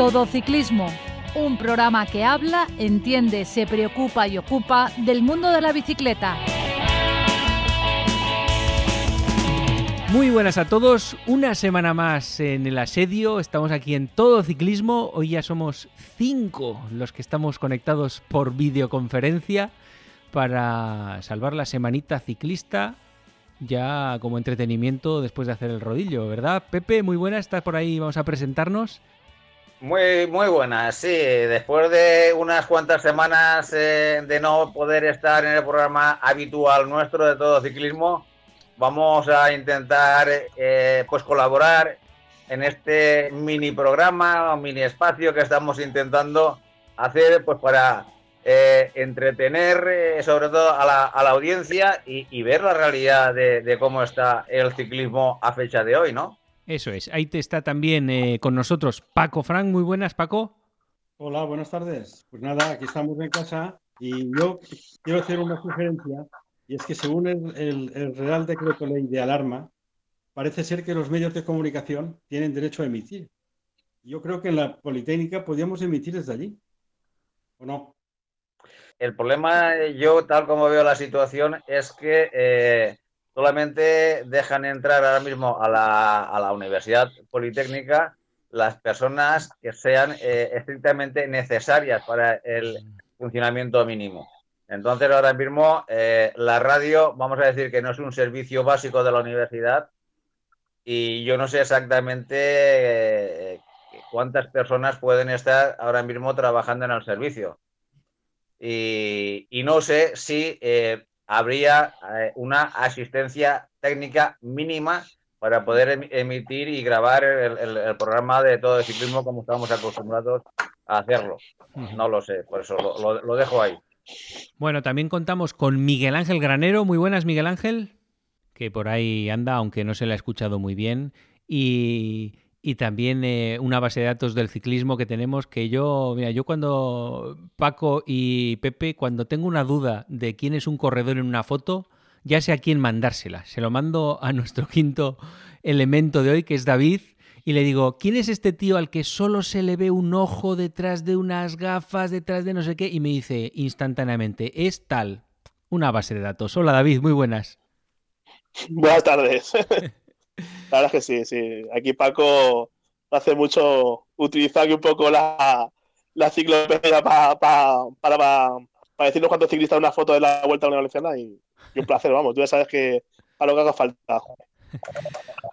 Todo Ciclismo, un programa que habla, entiende, se preocupa y ocupa del mundo de la bicicleta. Muy buenas a todos, una semana más en el asedio, estamos aquí en Todo Ciclismo, hoy ya somos cinco los que estamos conectados por videoconferencia para salvar la semanita ciclista ya como entretenimiento después de hacer el rodillo, ¿verdad? Pepe, muy buena, estás por ahí, vamos a presentarnos. Muy, muy buenas, sí. Después de unas cuantas semanas eh, de no poder estar en el programa habitual nuestro de todo ciclismo, vamos a intentar eh, pues colaborar en este mini programa o mini espacio que estamos intentando hacer pues para eh, entretener sobre todo a la, a la audiencia y, ver la realidad de cómo está el ciclismo a fecha de hoy, ¿no? Eso es. Ahí te está también eh, con nosotros Paco Frank. Muy buenas, Paco. Hola, buenas tardes. Pues nada, aquí estamos en casa y yo quiero hacer una sugerencia y es que según el, Real Decreto Ley de Alarma, parece ser que los medios de comunicación tienen derecho a emitir. Yo creo que en la Politécnica podíamos emitir desde allí, ¿o no? El problema, yo tal como veo la situación, es que eh, solamente dejan entrar ahora mismo a la, Universidad Politécnica las personas que sean eh, estrictamente necesarias para el funcionamiento mínimo. Entonces, ahora mismo, eh, la radio, vamos a decir que no es un servicio básico de la universidad y yo no sé exactamente eh, cuántas personas pueden estar ahora mismo trabajando en el servicio. Y, no sé si habría eh, una asistencia técnica mínima para poder emitir y grabar el, programa de todo el ciclismo como estamos acostumbrados a hacerlo. No lo sé, por eso lo, dejo ahí. Bueno, también contamos con Miguel Ángel Granero. Muy buenas, Miguel Ángel, que por ahí anda, aunque no se le ha escuchado muy bien. Y, y también eh, una base de datos del ciclismo que tenemos que yo, mira, yo cuando Paco y Pepe, cuando tengo una duda de quién es un corredor en una foto, ya sé a quién mandársela. Se lo mando a nuestro quinto elemento de hoy, que es David, y le digo, ¿quién es este tío al que solo se le ve un ojo detrás de unas gafas, detrás de no sé qué? Y me dice instantáneamente, es tal, una base de datos. Hola David, muy buenas. Buenas tardes. La verdad es que sí, sí. Aquí Paco hace mucho utilizar un poco la, la ciclopedia para para decirnos cuántos ciclistas una foto de la Vuelta a la Valenciana y, un placer, vamos. Tú ya sabes que a lo que haga falta.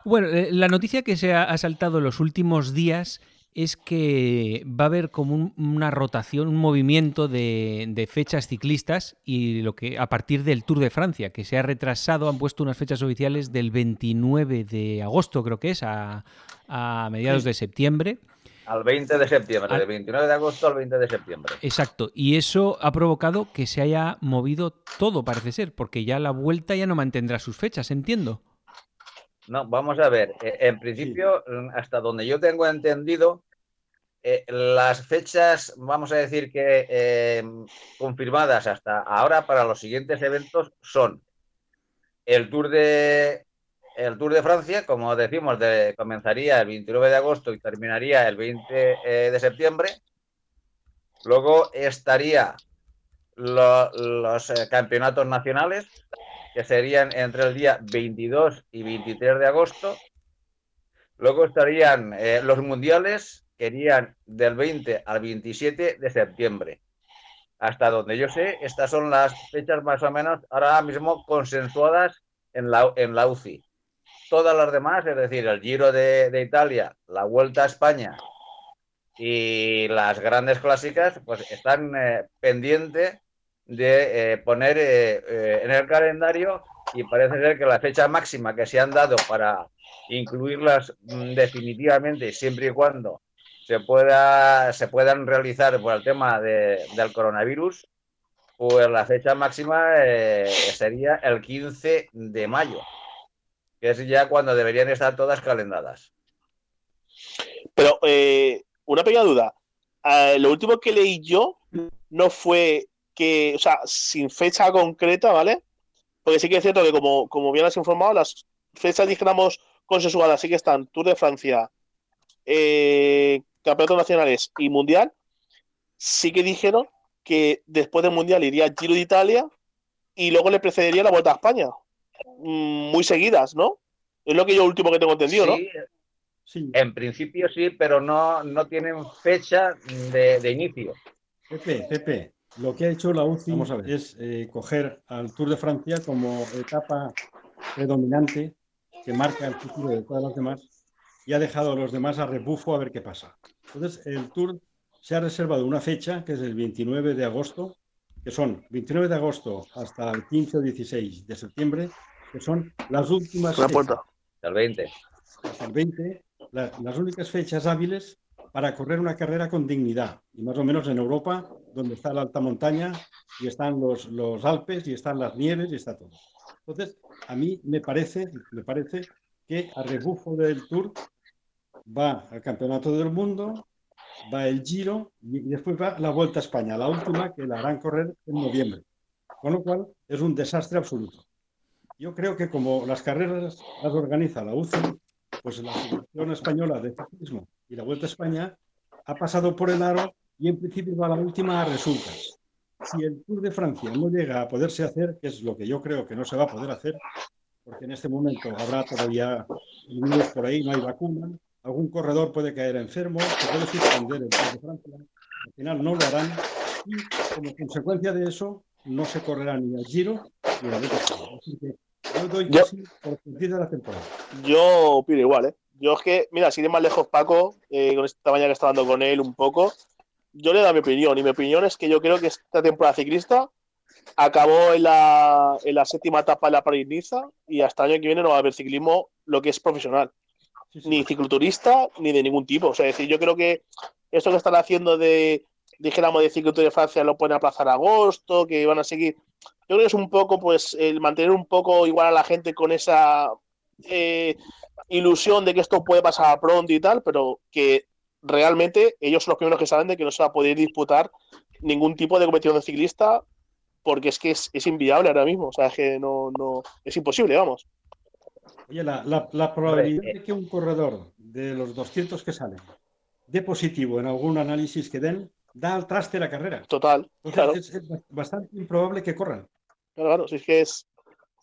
Bueno, eh, la noticia que se ha saltado los últimos días es que va a haber como una rotación, un movimiento de, fechas ciclistas y lo que a partir del Tour de Francia, que se ha retrasado, han puesto unas fechas oficiales del 29 de agosto, creo que es, a, mediados de septiembre. Al 20 de septiembre, del 29 de agosto al 20 de septiembre. Exacto, y eso ha provocado que se haya movido todo, parece ser, porque ya la vuelta ya no mantendrá sus fechas, entiendo. No, vamos a ver. Eh, en principio, hasta donde yo tengo entendido, eh, las fechas, vamos a decir que eh, confirmadas hasta ahora para los siguientes eventos son el Tour de el Tour de Francia, como decimos, comenzaría el 29 de agosto y terminaría el 20 de septiembre. Luego estaría los campeonatos nacionales, que serían entre el día 22 y 23 de agosto. Luego estarían eh, los mundiales, que irían del 20 al 27 de septiembre. Hasta donde yo sé, estas son las fechas más o menos ahora mismo consensuadas en la, en la UCI. Todas las demás, es decir, el Giro de, Italia, la Vuelta a España y las grandes clásicas, pues están eh, pendientes de eh, poner eh, eh, en el calendario y parece ser que la fecha máxima que se han dado para incluirlas mm, definitivamente siempre y cuando se pueda se puedan realizar por el tema del coronavirus pues la fecha máxima sería el 15 de mayo que es ya cuando deberían estar todas calendadas. Pero una pequeña duda. Lo último que leí yo no fue que, o sea, sin fecha concreta, ¿vale? Porque sí que es cierto que, como, bien has informado, las fechas, dijéramos, consensuadas sí que están. Tour de Francia, eh, campeonatos nacionales y mundial, sí que dijeron que después del mundial iría Giro de Italia y luego le precedería la Vuelta a España. Mm, muy seguidas, ¿no? Es lo que yo último que tengo entendido, ¿no? Sí, en principio sí, pero no, no tienen fecha de, de inicio. Pepe, Pepe, lo que ha hecho la UCI es eh, coger al Tour de Francia como etapa predominante que marca el futuro de todas las demás y ha dejado a los demás a rebufo a ver qué pasa. Entonces, el Tour se ha reservado una fecha que es el 29 de agosto, que son 29 de agosto hasta el 15 o 16 de septiembre, que son las últimas. La puerta. Hasta el 20. Hasta el 20, las únicas fechas hábiles para correr una carrera con dignidad. Y más o menos en Europa, donde está la alta montaña y están los, los Alpes y están las nieves y está todo. Entonces, a mí me parece, me parece que a rebufo del Tour va al Campeonato del Mundo, va el Giro y después va la Vuelta a España, la última que la harán correr en noviembre. Con lo cual es un desastre absoluto. Yo creo que como las carreras las organiza la UCI, pues la Asociación Española de Ciclismo y la Vuelta a España ha pasado por el aro y en principio va la última a resultas. Si el Tour de Francia no llega a poderse hacer, que es lo que yo creo que no se va a poder hacer, porque en este momento habrá todavía virus por ahí, no hay vacuna, algún corredor puede caer enfermo, se puede suspender el Tour de Francia, al final no lo harán y como consecuencia de eso no se correrá ni el Giro ni la. Así que yo doy casi por perdida la temporada. Yo opino igual, ¿eh? Yo es que, mira, si de más lejos Paco, eh, con esta mañana que estaba hablando con él un poco, yo le doy mi opinión. Y mi opinión es que yo creo que esta temporada ciclista acabó en la, en la séptima etapa de la París-Niza y hasta el año que viene no va a haber ciclismo lo que es profesional. Ni cicloturista, ni de ningún tipo. O sea, es decir, yo creo que esto que están haciendo de, dijéramos, de cicloturismo de Francia lo pueden aplazar a agosto, que van a seguir. Yo creo que es un poco, pues, el mantener un poco igual a la gente con esa eh, ilusión de que esto puede pasar pronto y tal, pero que realmente ellos son los primeros que saben de que no se va a poder disputar ningún tipo de competición de ciclista porque es que es, es inviable ahora mismo, o sea, es que no, no, es imposible, vamos. Oye, la, la, la probabilidad Hombre, eh. de que un corredor de los 200 que salen dé positivo en algún análisis que den, da al traste la carrera. Total, Entonces, claro, es, es bastante improbable que corran. claro, claro, si es que es,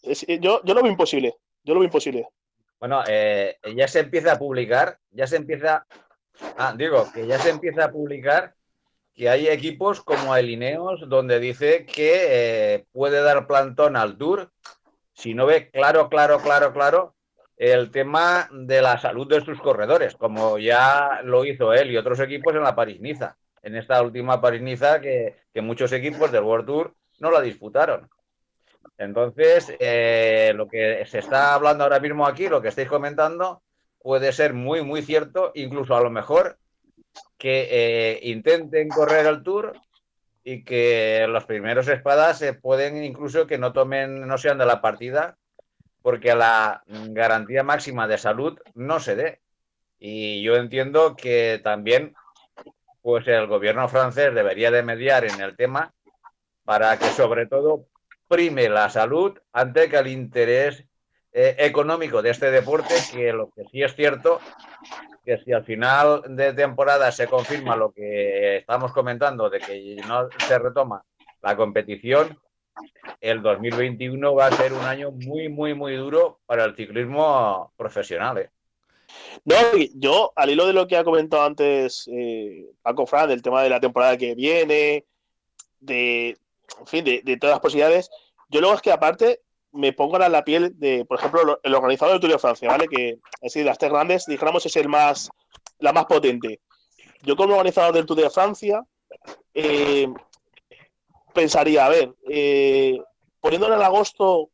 es- yo, yo lo veo imposible, yo lo veo imposible. Bueno, eh, ya se empieza a publicar, ya se empieza, ah, digo, que ya se empieza a publicar que hay equipos como el Ineos donde dice que eh, puede dar plantón al Tour si no ve claro, claro, claro, claro el tema de la salud de sus corredores, como ya lo hizo él y otros equipos en la París-Niza, en esta última París-Niza que, muchos equipos del World Tour no la disputaron. Entonces, eh, lo que se está hablando ahora mismo aquí, lo que estáis comentando, puede ser muy, muy cierto, incluso a lo mejor que eh, intenten correr el Tour y que los primeros espadas se pueden incluso que no tomen, no sean de la partida, porque la garantía máxima de salud no se dé. Y yo entiendo que también pues el gobierno francés debería de mediar en el tema para que sobre todo prime la salud antes que el interés eh, económico de este deporte, que lo que sí es cierto, que si al final de temporada se confirma lo que estamos comentando, de que no se retoma la competición, el 2021 va a ser un año muy, muy, muy duro para el ciclismo profesional. ¿eh? No, yo, al hilo de lo que ha comentado antes eh, Paco Fran, del tema de la temporada que viene, de, en fin, de, de todas las posibilidades, yo luego es que aparte me pongo en la piel de, por ejemplo, lo- el organizador del Tour de Francia, ¿vale? Que así de las tres grandes, dijéramos, es el más, la más potente. Yo como organizador del Tour de Francia, eh, pensaría, a ver, eh, poniéndolo en agosto,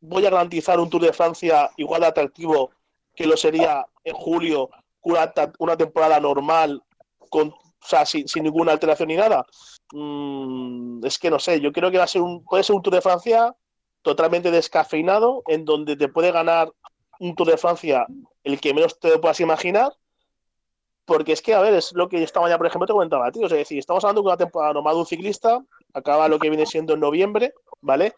voy a garantizar un Tour de Francia igual de atractivo que lo sería en julio, una, temporada normal, o sea, sin, sin ninguna alteración ni nada. Mm, es que no sé, yo creo que va a ser un, puede ser un Tour de Francia totalmente descafeinado, en donde te puede ganar un Tour de Francia el que menos te puedas imaginar, porque es que, a ver, es lo que esta mañana, por ejemplo, te comentaba, tío, es decir, estamos hablando de una temporada normal de un ciclista, acaba lo que viene siendo en noviembre, ¿vale?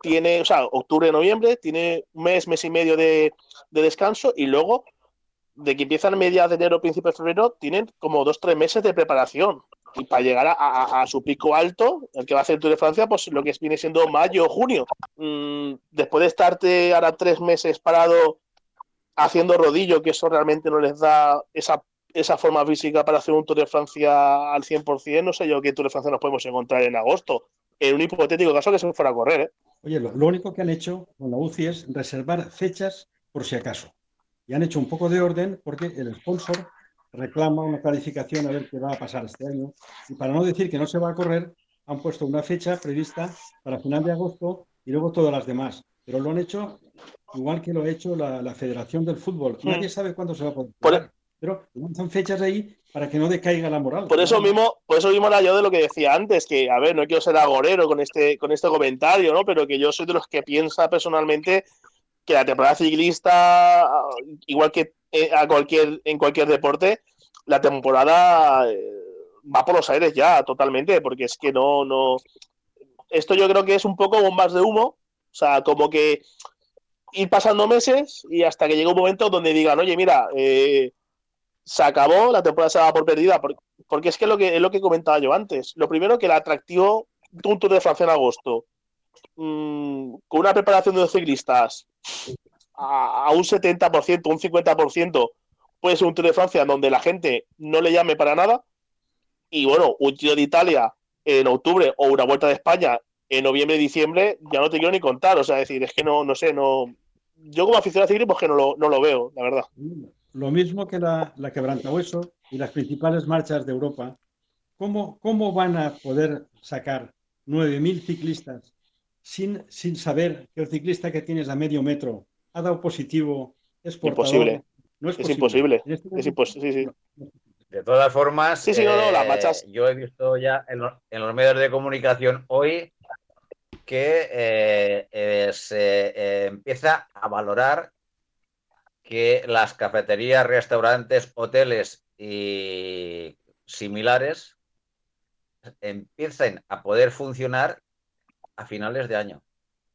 Tiene, o sea, octubre, noviembre, tiene un mes, mes y medio de, de descanso y luego de que empiezan mediados de enero, principios de febrero, tienen como dos, tres meses de preparación. Y para llegar a, su pico alto, el que va a hacer Tour de Francia, pues lo que viene siendo mayo o junio. Mm, después de estarte ahora tres meses parado haciendo rodillo, que eso realmente no les da esa, esa forma física para hacer un Tour de Francia al 100%, no sé yo qué Tour de Francia nos podemos encontrar en agosto. En un hipotético caso que se fuera a correr. ¿eh? Oye, lo único que han hecho con la UCI es reservar fechas por si acaso. Y han hecho un poco de orden porque el sponsor reclama una calificación a ver qué va a pasar este año. Y para no decir que no se va a correr, han puesto una fecha prevista para final de agosto y luego todas las demás. Pero lo han hecho igual que lo ha hecho la, Federación del Fútbol. Hmm. Nadie sabe cuándo se va a poder. E- pero son fechas ahí para que no decaiga la moral. Por eso mismo, por eso mismo era yo de lo que decía antes, que a ver, no quiero ser agorero con este, con este comentario, ¿no? Pero que yo soy de los que piensa personalmente que la temporada ciclista, igual que a cualquier, en cualquier deporte, la temporada eh, va por los aires ya totalmente, porque es que no, no. Esto yo creo que es un poco bombas de humo, o sea, como que ir pasando meses y hasta que llegue un momento donde digan, oye, mira, eh, se acabó, la temporada se va por perdida, porque, es que, lo que es lo que comentaba yo antes. Lo primero que el atractivo un Tour de Francia en agosto, mm, con una preparación de los ciclistas a, un 70%, un 50%, puede ser un Tour de Francia donde la gente no le llame para nada. Y bueno, un Giro de Italia en octubre o una Vuelta de España en noviembre, diciembre, ya no te quiero ni contar. O sea, decir, es que no, no sé, no. Yo como aficionado a ciclismo que no lo, no lo veo, la verdad. Lo mismo que la, la quebrantahueso y las principales marchas de Europa. ¿Cómo, ¿Cómo van a poder sacar 9.000 ciclistas sin, sin saber que el ciclista que tienes a medio metro ha dado positivo, es Imposible. No es, imposible. Este es imposible. De todas formas, eh, yo he visto ya en, los medios de comunicación hoy que eh, eh, se empieza a valorar que las cafeterías, restaurantes, hoteles y similares empiecen a poder funcionar a finales de año.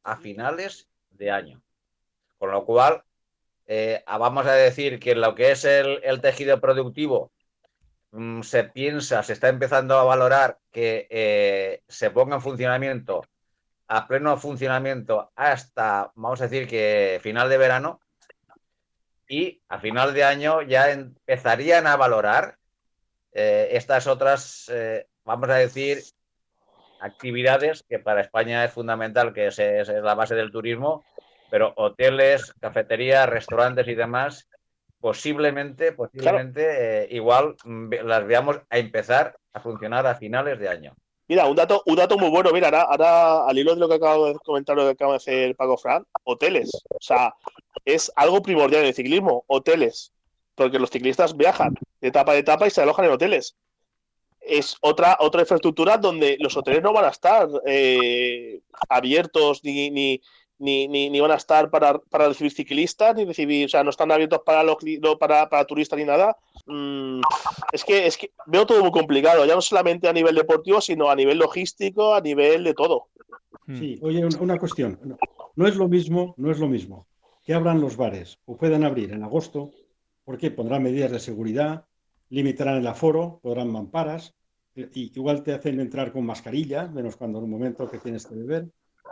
A finales de año. Con lo cual, eh, vamos a decir que lo que es el, tejido productivo mm, se piensa, se está empezando a valorar que eh, se ponga en funcionamiento, a pleno funcionamiento hasta, vamos a decir que final de verano, y a final de año ya empezarían a valorar eh, estas otras, vamos a decir, actividades que para España es fundamental, que es, es la base del turismo, pero hoteles, cafeterías, restaurantes y demás, posiblemente, posiblemente, eh, igual mm, las veamos a empezar a funcionar a finales de año. Mira, un dato, un dato muy bueno, mira, ahora, al hilo de lo que acabo de comentar, lo que acaba de hacer Paco Fran, hoteles. O sea, es algo primordial en el ciclismo, hoteles. Porque los ciclistas viajan de etapa a etapa y se alojan en hoteles. Es otra, otra infraestructura donde los hoteles no van a estar eh, abiertos ni, ni, ni, ni, van a estar para, para, recibir ciclistas, ni recibir, o sea, no están abiertos para, los, para, para turistas ni nada. Mm, es, que, es que veo todo muy complicado, ya no solamente a nivel deportivo, sino a nivel logístico, a nivel de todo. Hmm. Sí, oye, una cuestión. No es lo mismo, no es lo mismo que abran los bares o puedan abrir en agosto, porque pondrán medidas de seguridad, limitarán el aforo, podrán mamparas, y igual te hacen entrar con mascarilla, menos cuando en un momento que tienes que beber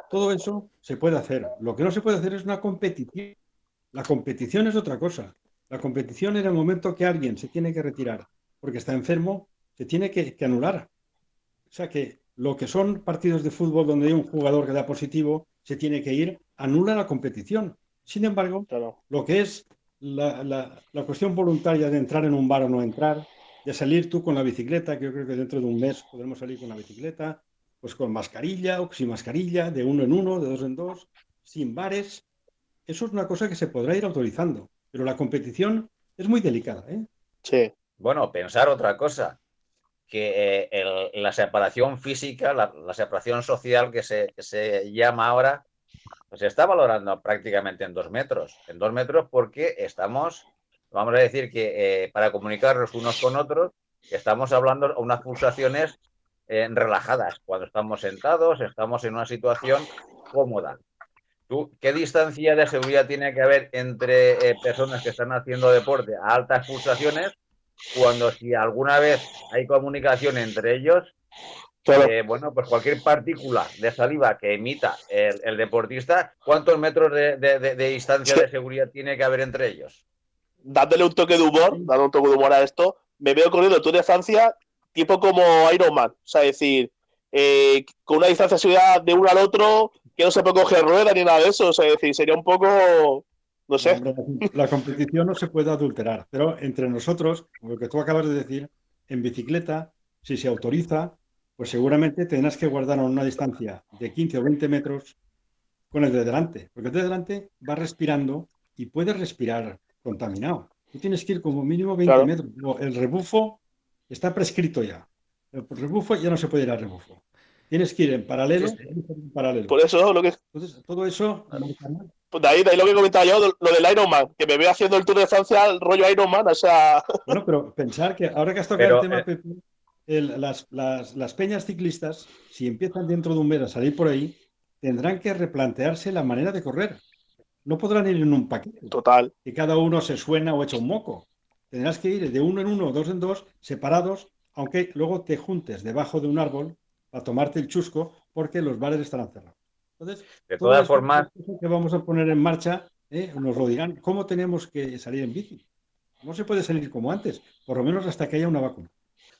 todo eso se puede hacer. Lo que no se puede hacer es una competición. La competición es otra cosa. La competición en el momento que alguien se tiene que retirar porque está enfermo, se tiene que, anular. O sea que lo que son partidos de fútbol donde hay un jugador que da positivo, se tiene que ir, anula la competición. Sin embargo, lo que es la, la, cuestión voluntaria de entrar en un bar o no entrar, de salir tú con la bicicleta, que yo creo que dentro de un mes podremos salir con la bicicleta, pues con mascarilla o sin mascarilla, de uno en uno, de dos en dos, sin bares. Eso es una cosa que se podrá ir autorizando, pero la competición es muy delicada. ¿eh? Sí. Bueno, pensar otra cosa, que eh, la separación física, la, separación social que se, se llama ahora, pues se está valorando prácticamente en dos metros. En dos metros porque estamos, vamos a decir que eh, para comunicarnos unos con otros, estamos hablando de unas pulsaciones eh, relajadas. Cuando estamos sentados, estamos en una situación cómoda. ¿tú, ¿qué distancia de seguridad tiene que haber entre eh, personas que están haciendo deporte a altas pulsaciones cuando si alguna vez hay comunicación entre ellos, eh, bueno, pues cualquier partícula de saliva que emita el, deportista, ¿cuántos metros de, distancia de seguridad tiene que haber entre ellos? Dándole un toque de humor, dando un toque de humor a esto, me veo corriendo el Tour de Francia tipo como Iron Man, o sea, decir, eh, con una distancia de seguridad de uno al otro, que no se puede coger rueda ni nada de eso, o sea, decir, sería un poco, no sé. La competición no se puede adulterar, pero entre nosotros, lo que tú acabas de decir, en bicicleta, si se autoriza, pues seguramente tendrás que guardar a una distancia de 15 o 20 metros con el de delante, porque el de delante va respirando y puede respirar contaminado. Tú tienes que ir como mínimo 20 metros. El rebufo está prescrito ya. El rebufo ya no se puede ir al rebufo. Tienes que ir en paralelo. paralelo. Por eso, lo que. Entonces, todo eso. Pues de ahí, de ahí lo que comentaba yo, lo del Ironman, que me veo haciendo el Tour de Francia, el rollo Ironman, o sea. Bueno, pero pensar que ahora que has tocado el tema, eh, las, peñas ciclistas, si empiezan dentro de un mes a salir por ahí, tendrán que replantearse la manera de correr. No podrán ir en un paquete. Total. Que cada uno se suena o echa un moco. Tendrás que ir de uno en uno, dos en dos, separados, aunque luego te juntes debajo de un árbol a tomarte el chusco porque los bares estarán cerrados. Entonces, de todas formas, que vamos a poner en marcha, ¿eh? nos lo dirán, ¿cómo tenemos que salir en bici? No se puede salir como antes, por lo menos hasta que haya una vacuna.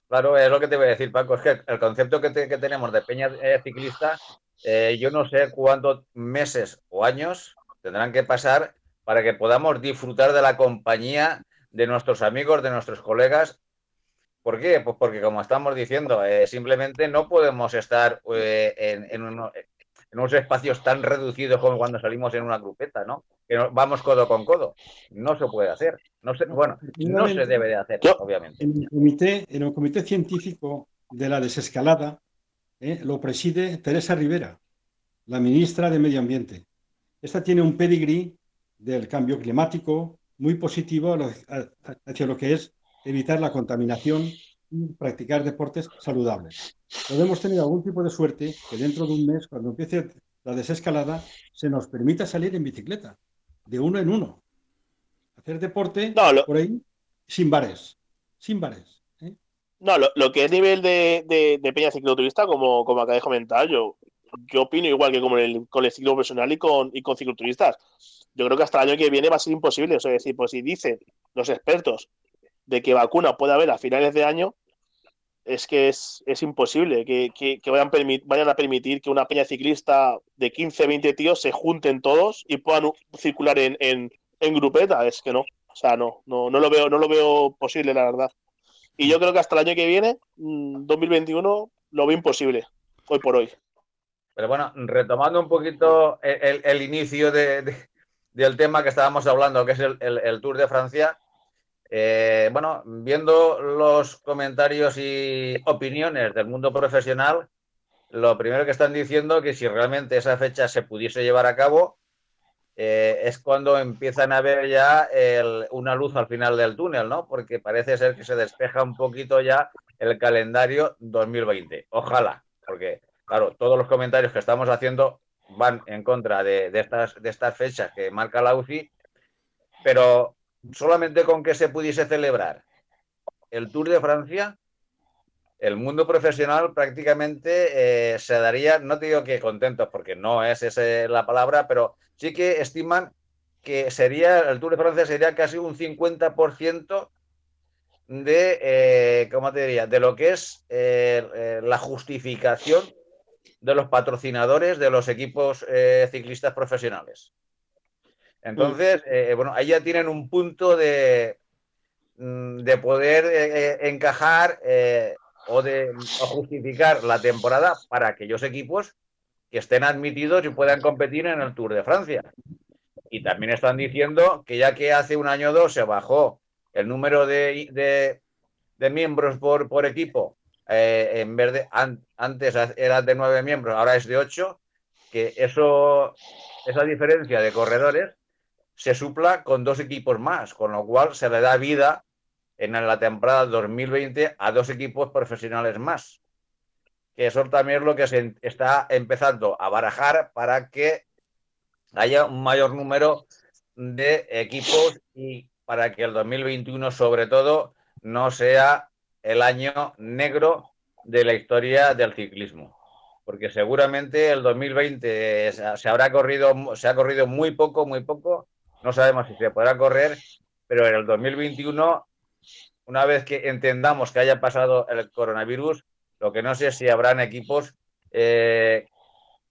Claro, es lo que te voy a decir, Paco. Es que el concepto que, tenemos de peña eh, ciclista, eh, yo no sé cuántos meses o años tendrán que pasar para que podamos disfrutar de la compañía de nuestros amigos, de nuestros colegas. ¿Por qué? Pues porque, como estamos diciendo, eh, simplemente no podemos estar en, en, en unos espacios tan reducidos como cuando salimos en una grupeta, ¿no? Que vamos codo con codo. No se puede hacer. No se, bueno, no se debe de hacer, obviamente. En el, comité, en el comité científico de la desescalada eh, lo preside Teresa Rivera, la ministra de Medio Ambiente. Esta tiene un pedigrí del cambio climático muy positivo hacia lo que es evitar la contaminación y practicar deportes saludables. Podemos tener algún tipo de suerte que dentro de un mes, cuando empiece la desescalada, se nos permita salir en bicicleta, de uno en uno. Hacer deporte por ahí sin bares, sin bares. ¿eh? No, lo, que es nivel de, peña cicloturista, como, como acabé de comentar, yo, yo opino igual que como el, con el ciclo profesional y con, y con cicloturistas. Yo creo que hasta el año que viene va a ser imposible. O sea, decir, pues si dicen los expertos de que vacuna puede haber a finales de año, es que es, imposible que, vayan, vayan, a permitir que una peña ciclista de 15, 20 tíos se junten todos y puedan circular en, en, grupeta. Es que no. O sea, no, no, no, lo veo, no lo veo posible, la verdad. Y yo creo que hasta el año que viene, 2021, mm, lo veo imposible, hoy por hoy. Pero bueno, retomando un poquito el, inicio del tema que estábamos hablando, que es el Tour de Francia, eh, bueno, viendo los comentarios y opiniones del mundo profesional, lo primero que están diciendo que si realmente esa fecha se pudiese llevar a cabo, eh, es cuando empiezan a ver ya una luz al final del túnel, ¿no? Porque parece ser que se despeja un poquito ya el calendario 2020. Ojalá, porque, claro, todos los comentarios que estamos haciendo van en contra de, estas, de estas fechas que marca la UCI, pero solamente con que se pudiese celebrar el Tour de Francia, el mundo profesional prácticamente eh, se daría, no te digo que contentos, porque no es esa la palabra, pero sí que estiman que sería, el Tour de Francia sería casi un 50% de, eh, ¿cómo te diría?, de lo que es eh, la justificación de los patrocinadores de los equipos ciclistas profesionales. Entonces, eh, bueno, ahí ya tienen un punto de, mm, de poder eh, eh, encajar o de justificar la temporada para aquellos equipos que estén admitidos y puedan competir en el Tour de Francia. Y también están diciendo que ya que hace un año o dos se bajó el número de, miembros por, por equipo, en vez de antes era de nueve miembros, ahora es de ocho, que eso, esa diferencia de corredores se supla con dos equipos más, con lo cual se le da vida en la temporada 2020 a dos equipos profesionales más. Que eso también es lo que se está empezando a barajar para que haya un mayor número de equipos y para que el 2021 sobre todo no sea el año negro de la historia del ciclismo. Porque seguramente el 2020 se habrá corrido, se ha corrido muy poco, muy poco. No sabemos si se podrá correr, pero en el 2021, una vez que entendamos que haya pasado el coronavirus, lo que no sé es si habrán equipos eh,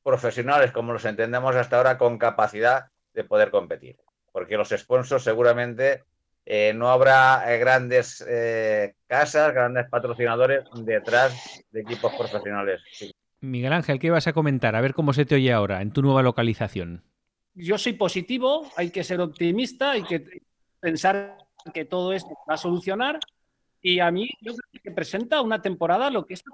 profesionales, como los entendemos hasta ahora, con capacidad de poder competir. Porque los sponsors seguramente eh, no habrá eh, grandes casas, grandes patrocinadores detrás de equipos profesionales. Miguel Ángel, ¿qué ibas a comentar? A ver cómo se te oye ahora en tu nueva localización. Yo soy positivo, hay que ser optimista, hay que pensar que todo esto va a solucionar y a mí yo creo que presenta una temporada lo que es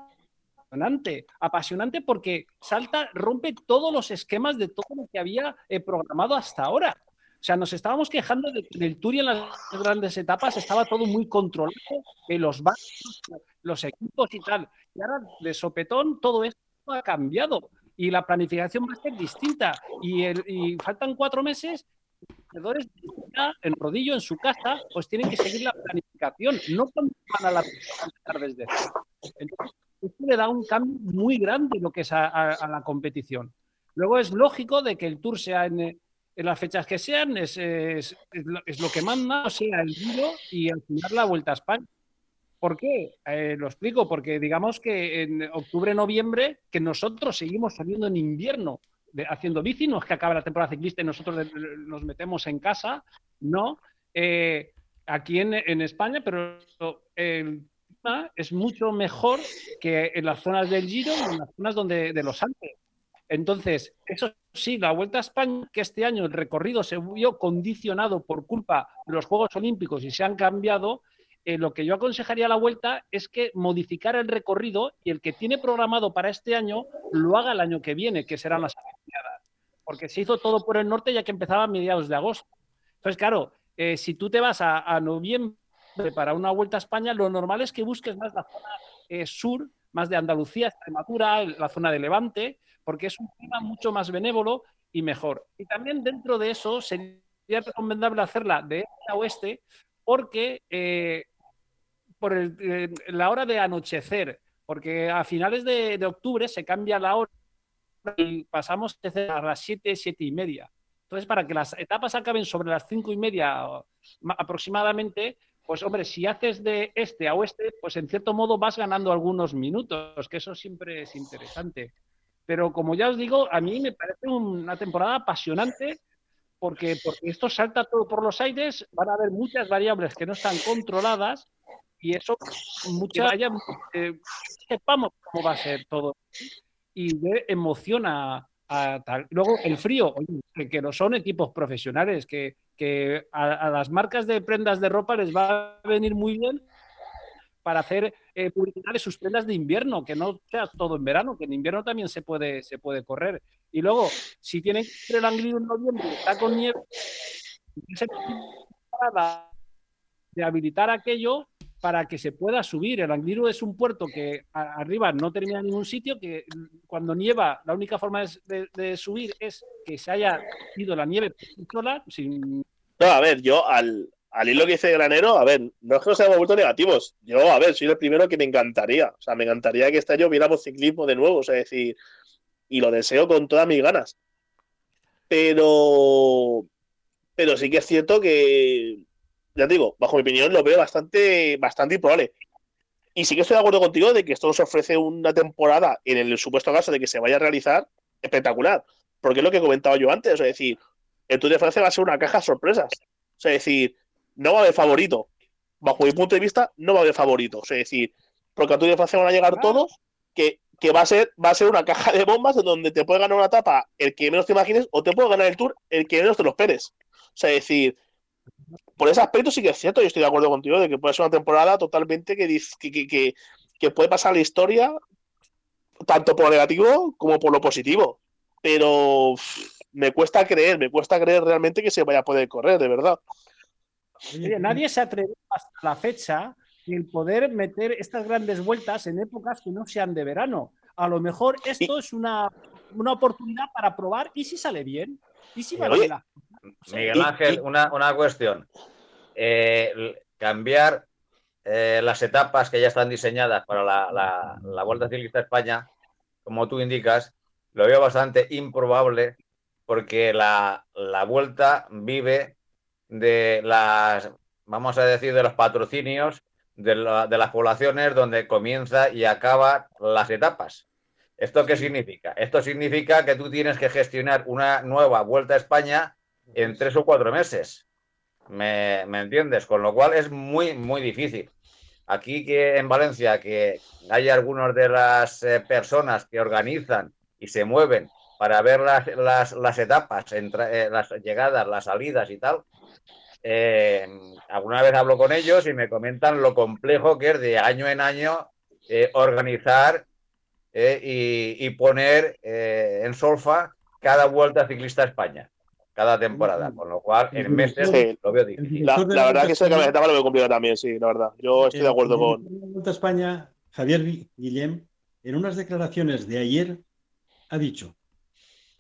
apasionante, apasionante porque salta, rompe todos los esquemas de todo lo que había eh, programado hasta ahora. O sea, nos estábamos quejando del Tour y en las grandes etapas estaba todo muy controlado, eh, los barcos, los equipos y tal. Y ahora, de sopetón, todo esto ha cambiado y la planificación va a ser distinta. Y, faltan cuatro meses corredores en rodillo en su casa, pues tienen que seguir la planificación, no cuando van a la empezar desde Entonces, esto le da un cambio muy grande lo que es a, la competición. Luego es lógico de que el Tour sea en, las fechas que sean, es, es, lo, que manda, o sea, el Giro y al final la Vuelta a España. ¿Por qué? Eh, lo explico, porque digamos que en octubre, noviembre, que nosotros seguimos saliendo en invierno haciendo bici, no es que acabe la temporada ciclista y nosotros nos metemos en casa, no. Eh, aquí en, España, pero el clima es mucho mejor que en las zonas del Giro y en las zonas donde, de los Andes. Entonces, eso sí, la Vuelta a España, que este año el recorrido se vio condicionado por culpa de los Juegos Olímpicos y se han cambiado, eh, lo que yo aconsejaría a la vuelta es que modificar el recorrido y el que tiene programado para este año lo haga el año que viene, que serán las Olimpiadas. Porque se hizo todo por el norte ya que empezaba a mediados de agosto. Entonces, claro, eh, si tú te vas a, noviembre para una vuelta a España, lo normal es que busques más la zona eh, sur, más de Andalucía, Extremadura, la zona de Levante, porque es un clima mucho más benévolo y mejor. Y también dentro de eso sería recomendable hacerla de este a oeste, porque por eh, la hora de anochecer, porque a finales de, octubre se cambia la hora y pasamos a las 7, 7 y media. Entonces, para que las etapas acaben sobre las 5 y media aproximadamente, pues hombre, si haces de este a oeste, pues en cierto modo vas ganando algunos minutos, que eso siempre es interesante. Pero como ya os digo, a mí me parece una temporada apasionante porque, porque esto salta todo por los aires, van a haber muchas variables que no están controladas y eso mucha haya, eh, sepamos cómo va a ser todo y emociona a, tal. Luego el frío, que, no son equipos profesionales, que, que a, las marcas de prendas de ropa les va a venir muy bien para hacer eh, publicidad de sus prendas de invierno, que no sea todo en verano, que en invierno también se puede, se puede correr. Y luego, si tienen que el Angliru en noviembre está con nieve, de habilitar aquello para que se pueda subir. El Angliru es un puerto que arriba no termina en ningún sitio, que cuando nieva la única forma de, subir es que se haya ido la nieve sola. Sin... No, a ver, yo al, al hilo que dice Granero, a ver, no es que nos hayamos vuelto negativos. Yo, a ver, soy el primero que me encantaría. O sea, me encantaría que este año viéramos ciclismo de nuevo, o sea, decir, y lo deseo con todas mis ganas. Pero, pero sí que es cierto que ya te digo, bajo mi opinión lo veo bastante, bastante improbable. Y sí que estoy de acuerdo contigo de que esto nos ofrece una temporada, en el supuesto caso de que se vaya a realizar, espectacular. Porque es lo que he comentado yo antes, es decir, el Tour de Francia va a ser una caja de sorpresas. O sea, es decir, no va a haber favorito. Bajo mi punto de vista, no va a haber favorito. O sea, es decir, porque Tour de Francia van a llegar todos, que, que, va, a ser, va a ser una caja de bombas en donde te puede ganar una etapa el que menos te imagines o te puede ganar el Tour el que menos te lo esperes. O sea, es decir, por ese aspecto sí que es cierto, yo estoy de acuerdo contigo de que puede ser una temporada totalmente que, que, que, puede pasar la historia tanto por lo negativo como por lo positivo. Pero me cuesta creer, me cuesta creer realmente que se vaya a poder correr, de verdad. Nadie se atreve hasta la fecha el poder meter estas grandes vueltas en épocas que no sean de verano. A lo mejor esto es una, una oportunidad para probar y si sale bien. ¿Y si Eh, vale la- Miguel Ángel, una, una cuestión. Eh, cambiar eh, las etapas que ya están diseñadas para la, la- la Vuelta Ciclista a España, como tú indicas, lo veo bastante improbable porque la, la Vuelta vive de las, vamos a decir, de los patrocinios de, la- de las poblaciones donde comienza y acaba las etapas. ¿Esto qué significa? Esto significa que tú tienes que gestionar una nueva Vuelta a España en tres o cuatro meses. ¿Me, me entiendes? Con lo cual es muy, muy difícil. Aquí que en Valencia, que hay algunas de las eh, personas que organizan y se mueven para ver las, las, las etapas, entre, eh, las llegadas, las salidas y tal, eh, alguna vez hablo con ellos y me comentan lo complejo que es de año en año eh, organizar eh, y, y poner eh, en solfa cada vuelta ciclista a España, cada temporada. Con lo cual, en meses Sí. lo veo difícil. La, verdad que eso de etapa lo veo complicado también, sí, la verdad. Yo estoy de acuerdo con. Vuelta a España, Javier Gui- Guillem, en unas declaraciones de ayer, ha dicho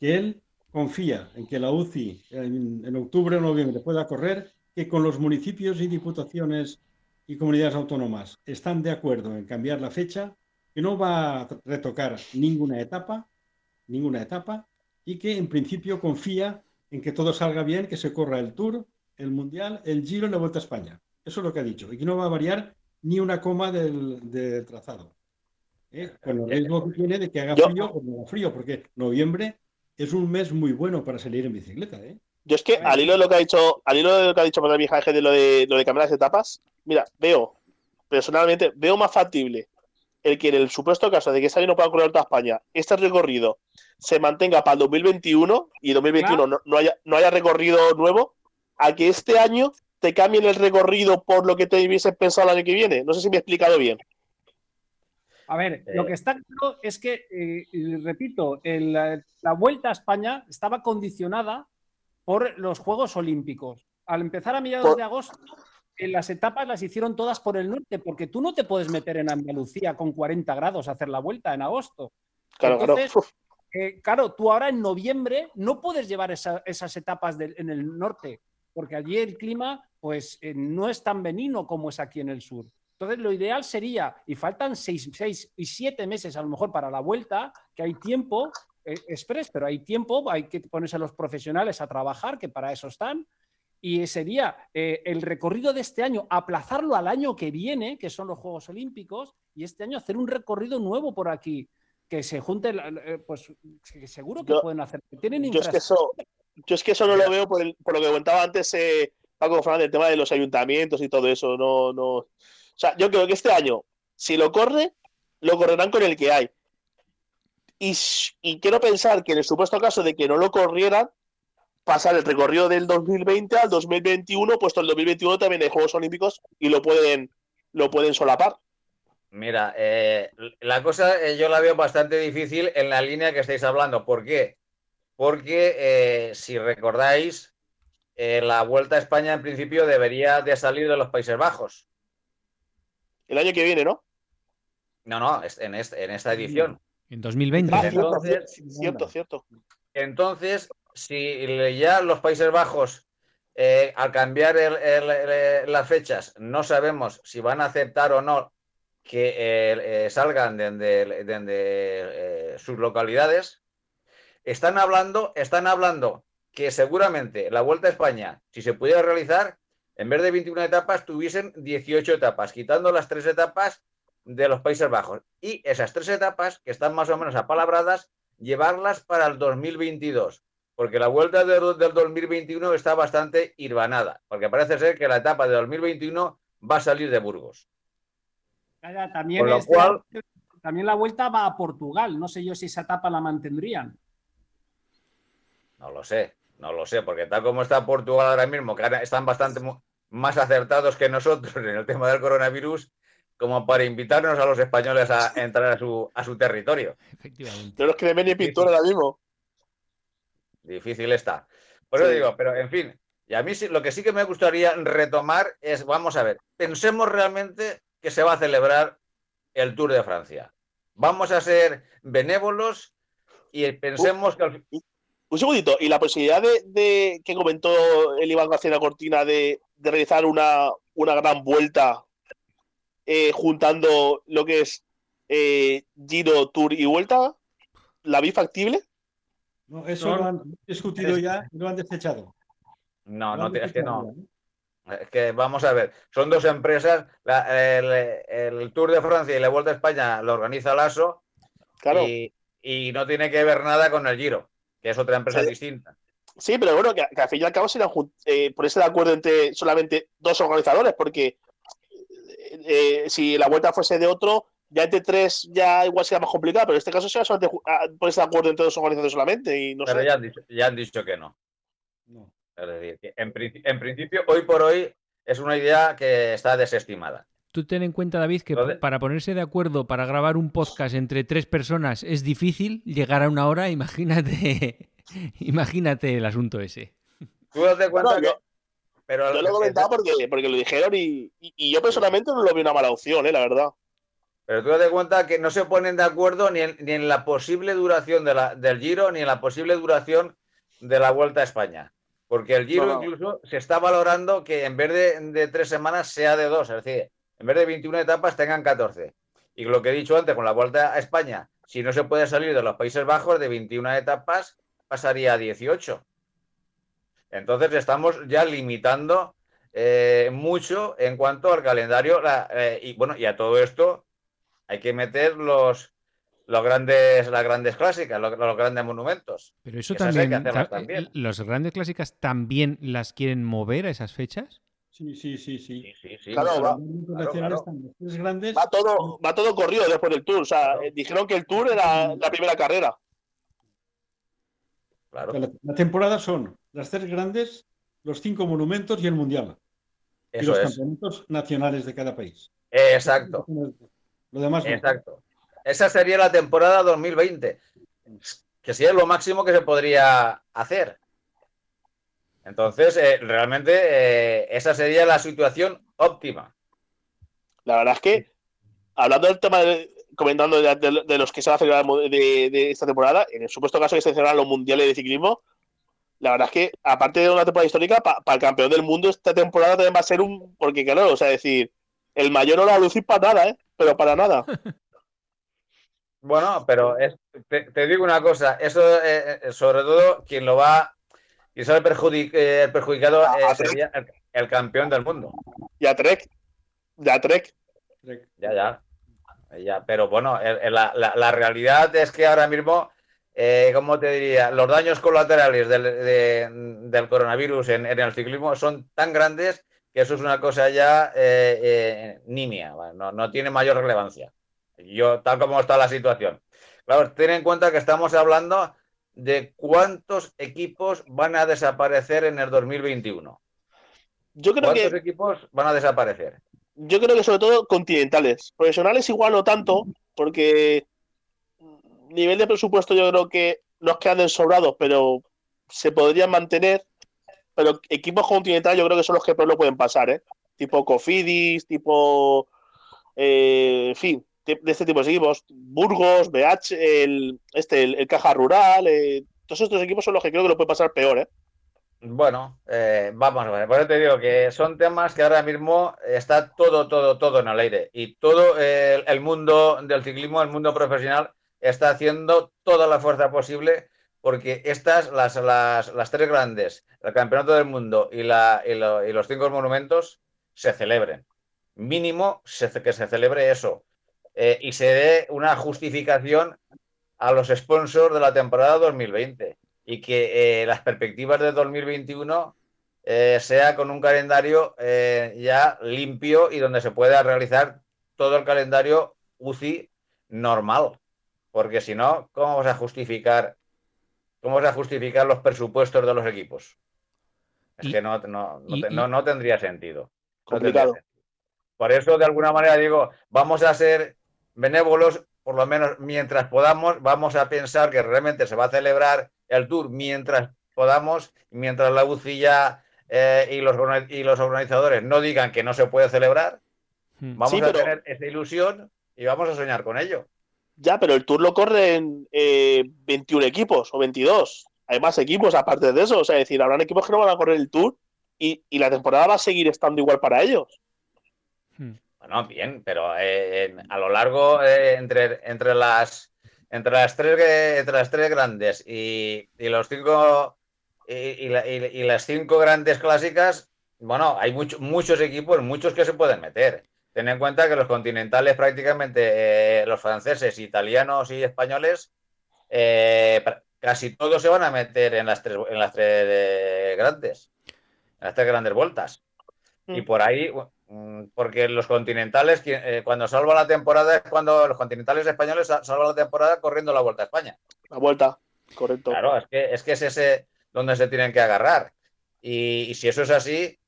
que él confía en que la UCI en, en octubre o noviembre pueda correr, que con los municipios y diputaciones y comunidades autónomas están de acuerdo en cambiar la fecha, que no va a retocar ninguna etapa, ninguna etapa, y que en principio confía en que todo salga bien, que se corra el Tour, el Mundial, el Giro y la Vuelta a España. Eso es lo que ha dicho, y que no va a variar ni una coma del, del trazado. ¿Eh? Con el riesgo que tiene de que haga frío o no haga frío, porque noviembre es un mes muy bueno para salir en bicicleta. ¿eh? Yo es que al hilo de lo que ha dicho, al hilo de lo que ha dicho Manuel Ángel de lo de lo de cambiar las etapas, mira, veo, personalmente, veo más factible el que en el supuesto caso de que año no pueda correr toda España, este recorrido se mantenga para el 2021 y el 2021 no, no haya, no haya recorrido nuevo, a que este año te cambien el recorrido por lo que te hubieses pensado el año que viene. No sé si me he explicado bien. A ver, Eh. lo que está claro es que, eh, repito, el- la, vuelta a España estaba condicionada por los Juegos Olímpicos. Al empezar a mediados Por- de agosto, eh, las etapas las hicieron todas por el norte, porque tú no te puedes meter en Andalucía con 40 grados a hacer la vuelta en agosto. Claro, Entonces, claro. Eh, claro, tú ahora en noviembre no puedes llevar esa- esas etapas en el norte, porque allí el clima pues eh, no es tan benigno como es aquí en el sur. Entonces, lo ideal sería, y faltan seis, seis y siete meses a lo mejor para la vuelta, que hay tiempo, eh, express, pero hay tiempo, hay que ponerse a los profesionales a trabajar, que para eso están, y sería eh, el recorrido de este año, aplazarlo al año que viene, que son los Juegos Olímpicos, y este año hacer un recorrido nuevo por aquí, que se junte, la- la- eh, pues que seguro que Yo- pueden hacer, tienen yo es que eso, yo es que eso no lo veo por, el- por lo que comentaba antes eh, Paco Fernández, el tema de los ayuntamientos y todo eso. No, no. O sea, yo creo que este año, si lo corre, lo correrán con el que hay. Y, quiero pensar que en el supuesto caso de que no lo corrieran, pasar el recorrido del 2020 al 2021, puesto el 2021 también hay Juegos Olímpicos y lo pueden, lo pueden solapar. Mira, eh, la cosa eh, yo la veo bastante difícil en la línea que estáis hablando. ¿Por qué? Porque eh, si recordáis, eh, la Vuelta a España en principio debería de salir de los Países Bajos. El año que viene, ¿no? No, no, es- en, este- en esta edición. En 2020. Ah, Entonces- cierto, cierto. Entonces, si ya los Países Bajos, eh, al cambiar el- el- el- las fechas, no sabemos si van a aceptar o no que eh, eh, salgan desde eh, sus localidades, están hablando, están hablando que seguramente la Vuelta a España, si se pudiera realizar, en vez de 21 etapas, tuviesen 18 etapas, quitando las tres etapas de los Países Bajos. Y esas tres etapas, que están más o menos apalabradas, llevarlas para el 2022, porque la vuelta de- del 2021 está bastante irvanada, porque parece ser que la etapa de 2021 va a salir de Burgos. También, Con lo este- cual- también la vuelta va a Portugal. No sé yo si esa etapa la mantendrían. No lo sé, no lo sé, porque tal como está Portugal ahora mismo, que ahora están bastante más acertados que nosotros en el tema del coronavirus, como para invitarnos a los españoles a entrar a su, a su territorio. Efectivamente. No nos creen ni pintura ahora mismo. Difícil está. Por eso Sí. digo, pero en fin, y a mí sí- lo que sí que me gustaría retomar es, vamos a ver, pensemos realmente que se va a celebrar el Tour de Francia. Vamos a ser benévolos y pensemos que al, Un segundito, ¿y la posibilidad de, que comentó el Iván García Cortina de, realizar una, una, gran vuelta eh, juntando lo que es eh, Giro, Tour y Vuelta? ¿La vi factible? No, eso lo han discutido ya y lo han desechado. No, no, es que no. Es que vamos a ver, son dos empresas, el, Tour de Francia y la Vuelta a España lo organiza Lasso claro. y, no tiene que ver nada con el Giro, que es otra empresa distinta. Sí, pero bueno, que, al fin y al cabo será eh, por ese de acuerdo entre solamente dos organizadores, porque eh, si la vuelta fuese de otro, ya entre tres ya igual sería más complicado, pero en este caso será solamente ah, por ese acuerdo entre dos organizadores solamente. Y no pero Ya, han dicho, ya han dicho que no. No en, principio, hoy por hoy, es una idea que está desestimada. Tú ten en cuenta, David, que para ponerse de acuerdo para grabar un podcast entre tres personas es difícil llegar a una hora. Imagínate, imagínate el asunto ese. Tú te cuenta que. Pero yo lo he comentado porque, porque lo dijeron y, yo personalmente no lo vi una mala opción, ¿eh? la verdad. Pero tú te cuenta que no se ponen de acuerdo ni en, la posible duración de la, del Giro ni en la posible duración de la Vuelta a España. Porque el Giro incluso se está valorando que en vez de, tres semanas sea de dos, es decir, en vez de 21 etapas tengan 14. Y lo que he dicho antes con la Vuelta a España, si no se puede salir de los Países Bajos de 21 etapas, pasaría a 18. Entonces estamos ya limitando eh, mucho en cuanto al calendario. Eh, y bueno, y a todo esto hay que meter los, los grandes, las grandes clásicas, los, grandes monumentos. Pero eso también, eh, ¿Los grandes clásicas también las quieren mover a esas fechas? Sí, sí, sí, sí. claro, va, va, todo, va todo corrido después del Tour. O sea, eh, dijeron que el Tour era la primera carrera. Claro. La, temporada son las tres grandes, los cinco monumentos y el Mundial. y los campeonatos nacionales de cada país. Exacto. Lo demás Exacto. Esa sería la temporada 2020, que sería lo máximo que se podría hacer. Entonces, eh, realmente eh, esa sería la situación óptima. La verdad es que, hablando del tema, comentando de, los que se van a celebrar de, esta temporada, en el supuesto caso que se celebran los mundiales de ciclismo, la verdad es que, aparte de una temporada histórica, para el campeón del mundo, esta temporada también va a ser un. Porque, claro, o sea, decir, el mayor no la va a lucir para nada, ¿eh? Pero para nada. Bueno, pero te, digo una cosa, eso eh, eh, sobre todo quien lo va, y sale eh, perjudicado sería el, campeón del mundo. Ya Trek, ya Trek. Ya, ya. ya pero bueno, la, realidad es que ahora mismo, eh, ¿cómo te diría? Los daños colaterales del, coronavirus en, el ciclismo son tan grandes que eso es una cosa ya nimia, no, no tiene mayor relevancia. Yo, tal como está la situación. Claro, ten en cuenta que estamos hablando de cuántos equipos van a desaparecer en el 2021. Yo creo ¿Cuántos equipos van a desaparecer? Yo creo que sobre todo continentales. Profesionales igual no tanto, porque nivel de presupuesto yo creo que nos quedan sobrados, pero se podrían mantener. Pero equipos continentales yo creo que son los que peor lo pueden pasar, ¿eh? Tipo Cofidis, tipo... Eh, en fin, de este tipo de equipos. Burgos, BH, el, este, el, Caja Rural, eh, todos estos equipos son los que creo que lo puede pasar peor, ¿eh? Bueno, eh, vamos. Por eso te digo que son temas que ahora mismo está todo, todo, todo en el aire. Y todo el, mundo del ciclismo, el mundo profesional, está haciendo toda la fuerza posible porque estas, las, las, las tres grandes, el Campeonato del Mundo y, la, y, los cinco monumentos, se celebren. Mínimo que se celebre eso. Eh, y se dé una justificación a los sponsors de la temporada 2020 y que eh, las perspectivas de 2021 eh, sea con un calendario ya limpio y donde se pueda realizar todo el calendario UCI normal. Porque si no, ¿cómo vamos a justificar, cómo vamos a justificar los presupuestos de los equipos? Es que no, no, no, tendría sentido. Por eso, de alguna manera, digo, vamos a ser benévolos, por lo menos mientras podamos, vamos a pensar que realmente se va a celebrar el tour mientras podamos, mientras la UCI eh, y, los, y los organizadores no digan que no se puede celebrar, hmm. vamos a tener esa ilusión y vamos a soñar con ello. Ya, pero el tour lo corren 21 eh, equipos o 22. hay más equipos aparte de eso. O sea, es decir, habrán equipos que no van a correr el Tour y, y la temporada va a seguir estando igual para ellos. Hmm. Bueno, bien, pero eh, a lo largo, eh, entre, entre, las, entre, las tres, entre las tres grandes y, y los cinco y, y la- y- y las cinco grandes clásicas, bueno, hay mucho- muchos equipos, muchos que se pueden meter. Ten en cuenta que los continentales prácticamente, eh, los franceses, italianos y españoles, casi todos se van a meter en las tres, en las tres grandes, en las tres grandes vueltas. Y Mm. por ahí, porque los continentales, eh, cuando salva la temporada es cuando los continentales españoles sa- salvan la temporada corriendo la Vuelta a España. La vuelta, correcto. Claro, es que, es que es ese donde se tienen que agarrar. Y, y si eso es así,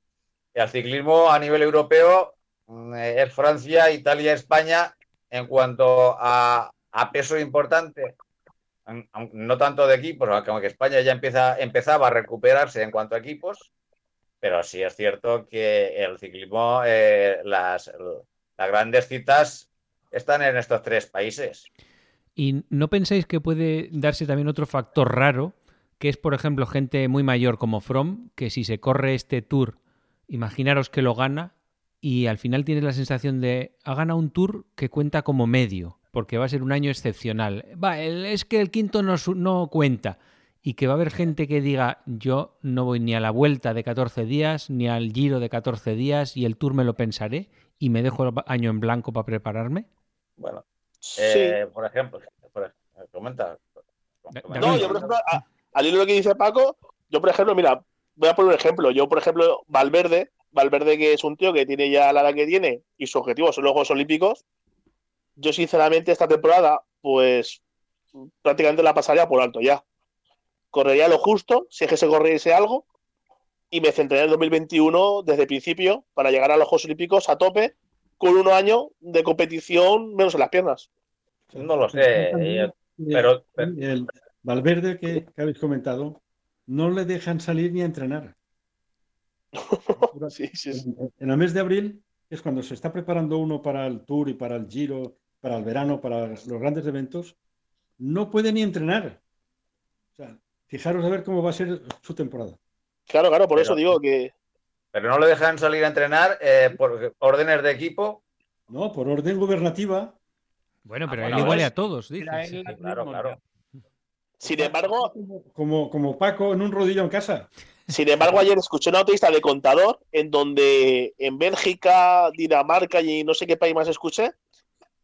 el ciclismo a nivel europeo mm, eh, es Francia, Italia, España en cuanto a, a peso importante. No tanto de equipos, aunque España ya empieza, empezaba a recuperarse en cuanto a equipos, pero sí es cierto que el ciclismo, eh, las, las grandes citas están en estos tres países. ¿Y no pensáis que puede darse también otro factor raro, que es, por ejemplo, gente muy mayor como From, que si se corre este tour, imaginaros que lo gana y al final tienes la sensación de ha ganado un tour que cuenta como medio, porque va a ser un año excepcional. Va, es que el quinto no, no cuenta. Y que va a haber gente que diga, yo no voy ni a la vuelta de 14 días, ni al giro de 14 días, y el tour me lo pensaré, y me dejo el año en blanco para prepararme. Bueno, Sí. eh, por ejemplo, por- comenta. No, yo por ejemplo, a- al hilo de lo que dice Paco, yo por ejemplo, mira, voy a poner un ejemplo. Yo, por ejemplo, Valverde, Valverde que es un tío que tiene ya la edad que tiene y su objetivo son los Juegos Olímpicos, yo sinceramente esta temporada, pues prácticamente la pasaría por alto ya. Correría lo justo, si es que se corriese algo, y me centraría en el 2021 desde el principio para llegar a los Juegos Olímpicos a tope con un año de competición menos en las piernas. No lo sé, eh, pero, el Valverde que, que habéis comentado, no le dejan salir ni a entrenar. Sí, sí, sí. En, en el mes de abril es cuando se está preparando uno para el Tour y para el Giro, para el verano, para los grandes eventos, no puede ni entrenar. O sea, fijaros a ver cómo va a ser su temporada. Claro, claro, por Pero- eso digo que pero no le dejan salir a entrenar eh, por órdenes de equipo. No, por orden gubernativa. Bueno, Ah, pero bueno, él iguale a todos. Era él- Sí, claro, claro. Sin embargo, Como, como Paco en un rodillo en casa. sin embargo, ayer escuché una noticia de contador en donde en Bélgica, Dinamarca y no sé qué país más escuché,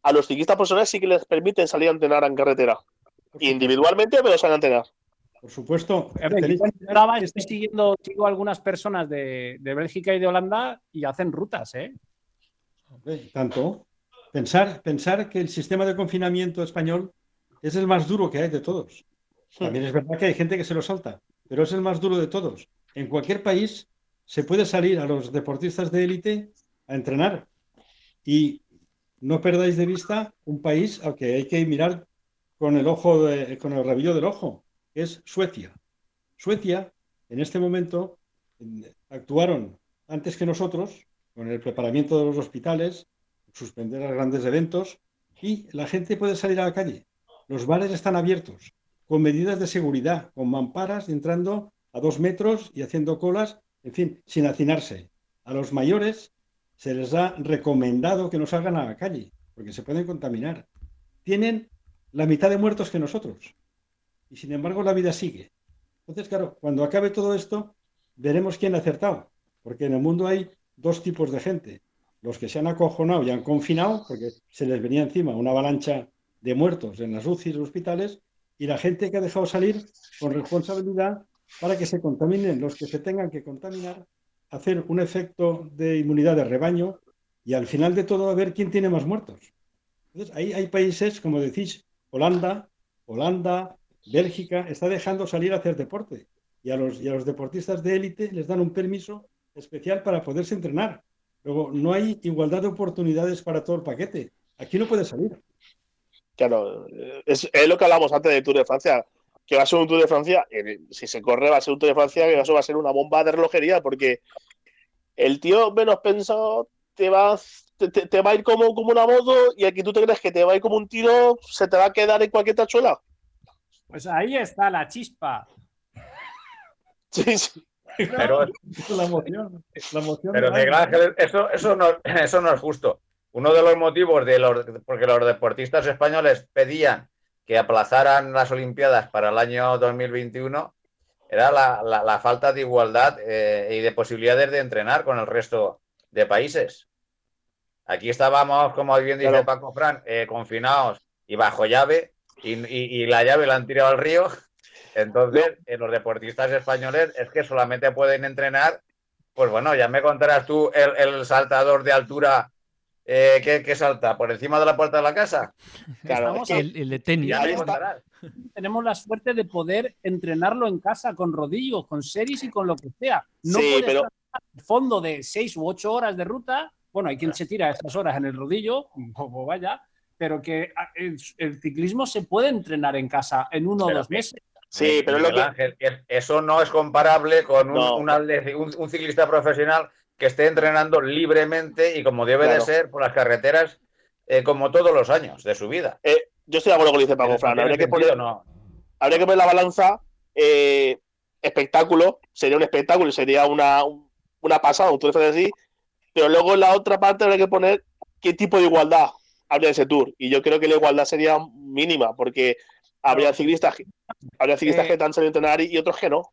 a los ciclistas profesionales sí que les permiten salir a entrenar en carretera. Individualmente, pero salen a entrenar. Por supuesto. A ver, tenéis yo estoy siguiendo, sigo algunas personas de, de Bélgica y de Holanda y hacen rutas, ¿eh? Tanto. Pensar, pensar que el sistema de confinamiento español es el más duro que hay de todos. También es verdad que hay gente que se lo salta, pero es el más duro de todos. En cualquier país se puede salir a los deportistas de élite a entrenar. Y no perdáis de vista un país al que hay que mirar con el ojo, de- con el rabillo del ojo, es Suecia. Suecia, en este momento, actuaron antes que nosotros con el preparamiento de los hospitales, suspender los grandes eventos y la gente puede salir a la calle. Los bares están abiertos, con medidas de seguridad, con mamparas entrando a dos metros y haciendo colas, en fin, sin hacinarse. A los mayores se les ha recomendado que no salgan a la calle, porque se pueden contaminar. Tienen la mitad de muertos que nosotros. Y sin embargo la vida sigue. Entonces, claro, cuando acabe todo esto, veremos quién ha acertado. Porque en el mundo hay dos tipos de gente. Los que se han acojonado y han confinado, porque se les venía encima una avalancha de muertos en las UCIs y hospitales, y la gente que ha dejado salir con responsabilidad para que se contaminen los que se tengan que contaminar, hacer un efecto de inmunidad de rebaño y al final de todo a ver quién tiene más muertos. Entonces, ahí hay países, como decís, Holanda, Holanda, Bélgica, está dejando salir a hacer deporte. Y a los, y a los deportistas de élite les dan un permiso especial para poderse entrenar. Luego, no hay igualdad de oportunidades para todo el paquete. Aquí no puede salir. Claro, es, es lo que hablamos antes del Tour de Francia, que va a ser un Tour de Francia, eh, si se corre va a ser un Tour de Francia, que eso va a ser una bomba de relojería, porque el tío menos pensado te va, te- te va a ir como, como una moto y aquí tú te crees que te va a ir como un tiro, se te va a quedar en cualquier tachuela. Pues ahí está la chispa. Sí, sí. Pero, La emoción. La emoción pero Miguel. Ángel, eso, eso, no, eso no es justo. Uno de los motivos de los, porque los deportistas españoles pedían que aplazaran las Olimpiadas para el año 2021 era la, la- la falta de igualdad eh, y de posibilidades de entrenar con el resto de países. Aquí estábamos, como bien dice Claro. Paco Fran, eh, confinados y bajo llave, y, y- y la llave la han tirado al río. Entonces, eh, los deportistas españoles es que solamente pueden entrenar, pues bueno, ya me contarás tú el, el saltador de altura eh, que, que salta por encima de la puerta de la casa. Claro, El, el de tenis. Ya Ahí me está. contarás. tenemos la suerte de poder entrenarlo en casa con rodillos, con series y con lo que sea. No Sí, puedes pero- al fondo de seis u ocho horas de ruta. Bueno, hay quien se tira esas horas en el rodillo, o vaya, pero que ah, el, el ciclismo se puede entrenar en casa en uno o dos que- meses. Sí, pero es lo que. Ángel, eso no es comparable con un, No. un atleta- un- un ciclista profesional que esté entrenando libremente y como debe Claro. de ser por las carreteras eh, como todos los años de su vida. eh, yo estoy de acuerdo con lo que dice Paco No Fran. Habría que, poner, no. habría que poner la balanza. eh, espectáculo, sería un espectáculo y sería una, una pasada, un así. Pero luego en la otra parte habría que poner qué tipo de igualdad habría de ese Tour. Y yo creo que la igualdad sería mínima, porque habría ciclistas, habría ciclistas Eh, que te han salido a entrenar y, y otros que no.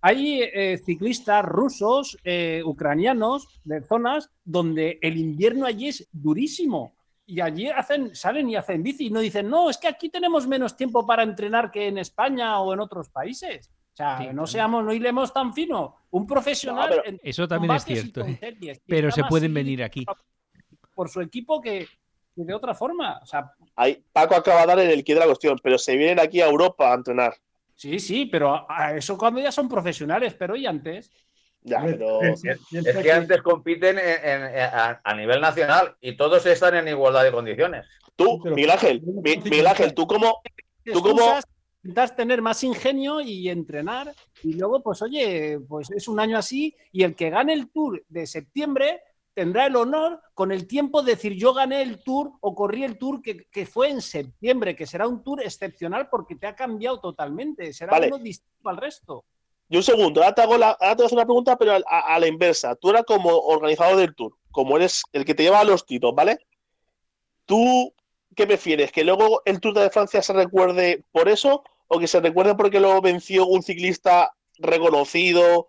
Hay eh, ciclistas rusos, eh, ucranianos, de zonas donde el invierno allí es durísimo. Y allí hacen, salen y hacen bici y no dicen, no, es que aquí tenemos menos tiempo para entrenar que en España o en otros países. O sea, Sí, no seamos, no hilemos tan fino. Un profesional. No, pero en Eso también es cierto. ¿eh? series, Pero se pueden venir aquí. Por su equipo que de otra forma. O sea, Ahí, Paco acaba de dar en el quid de la cuestión, pero se vienen aquí a Europa a entrenar. sí, sí, pero a- a eso cuando ya son profesionales, pero ¿y antes? Ya, pero. Es, que antes compiten en- en- a, a nivel nacional y todos están en igualdad de condiciones. Tú, Miguel Ángel, Mi- Miguel Ángel, tú como. ¿Tú cómo- excusas, intentas tener más ingenio y entrenar y luego pues oye pues es un año así y el que gane el tour de septiembre tendrá el honor con el tiempo de decir yo gané el tour o corrí el tour que, que fue en septiembre que será un tour excepcional porque te ha cambiado totalmente será Vale. uno distinto al resto Y un segundo, ahora te, hago la, ahora te a hacer una pregunta, pero a, a- a la inversa. Tú eras como organizador del tour, como eres el que te lleva los tiros, ¿vale? ¿Tú qué prefieres? ¿Que luego el Tour de Francia se recuerde por eso o que se recuerde porque lo venció un ciclista reconocido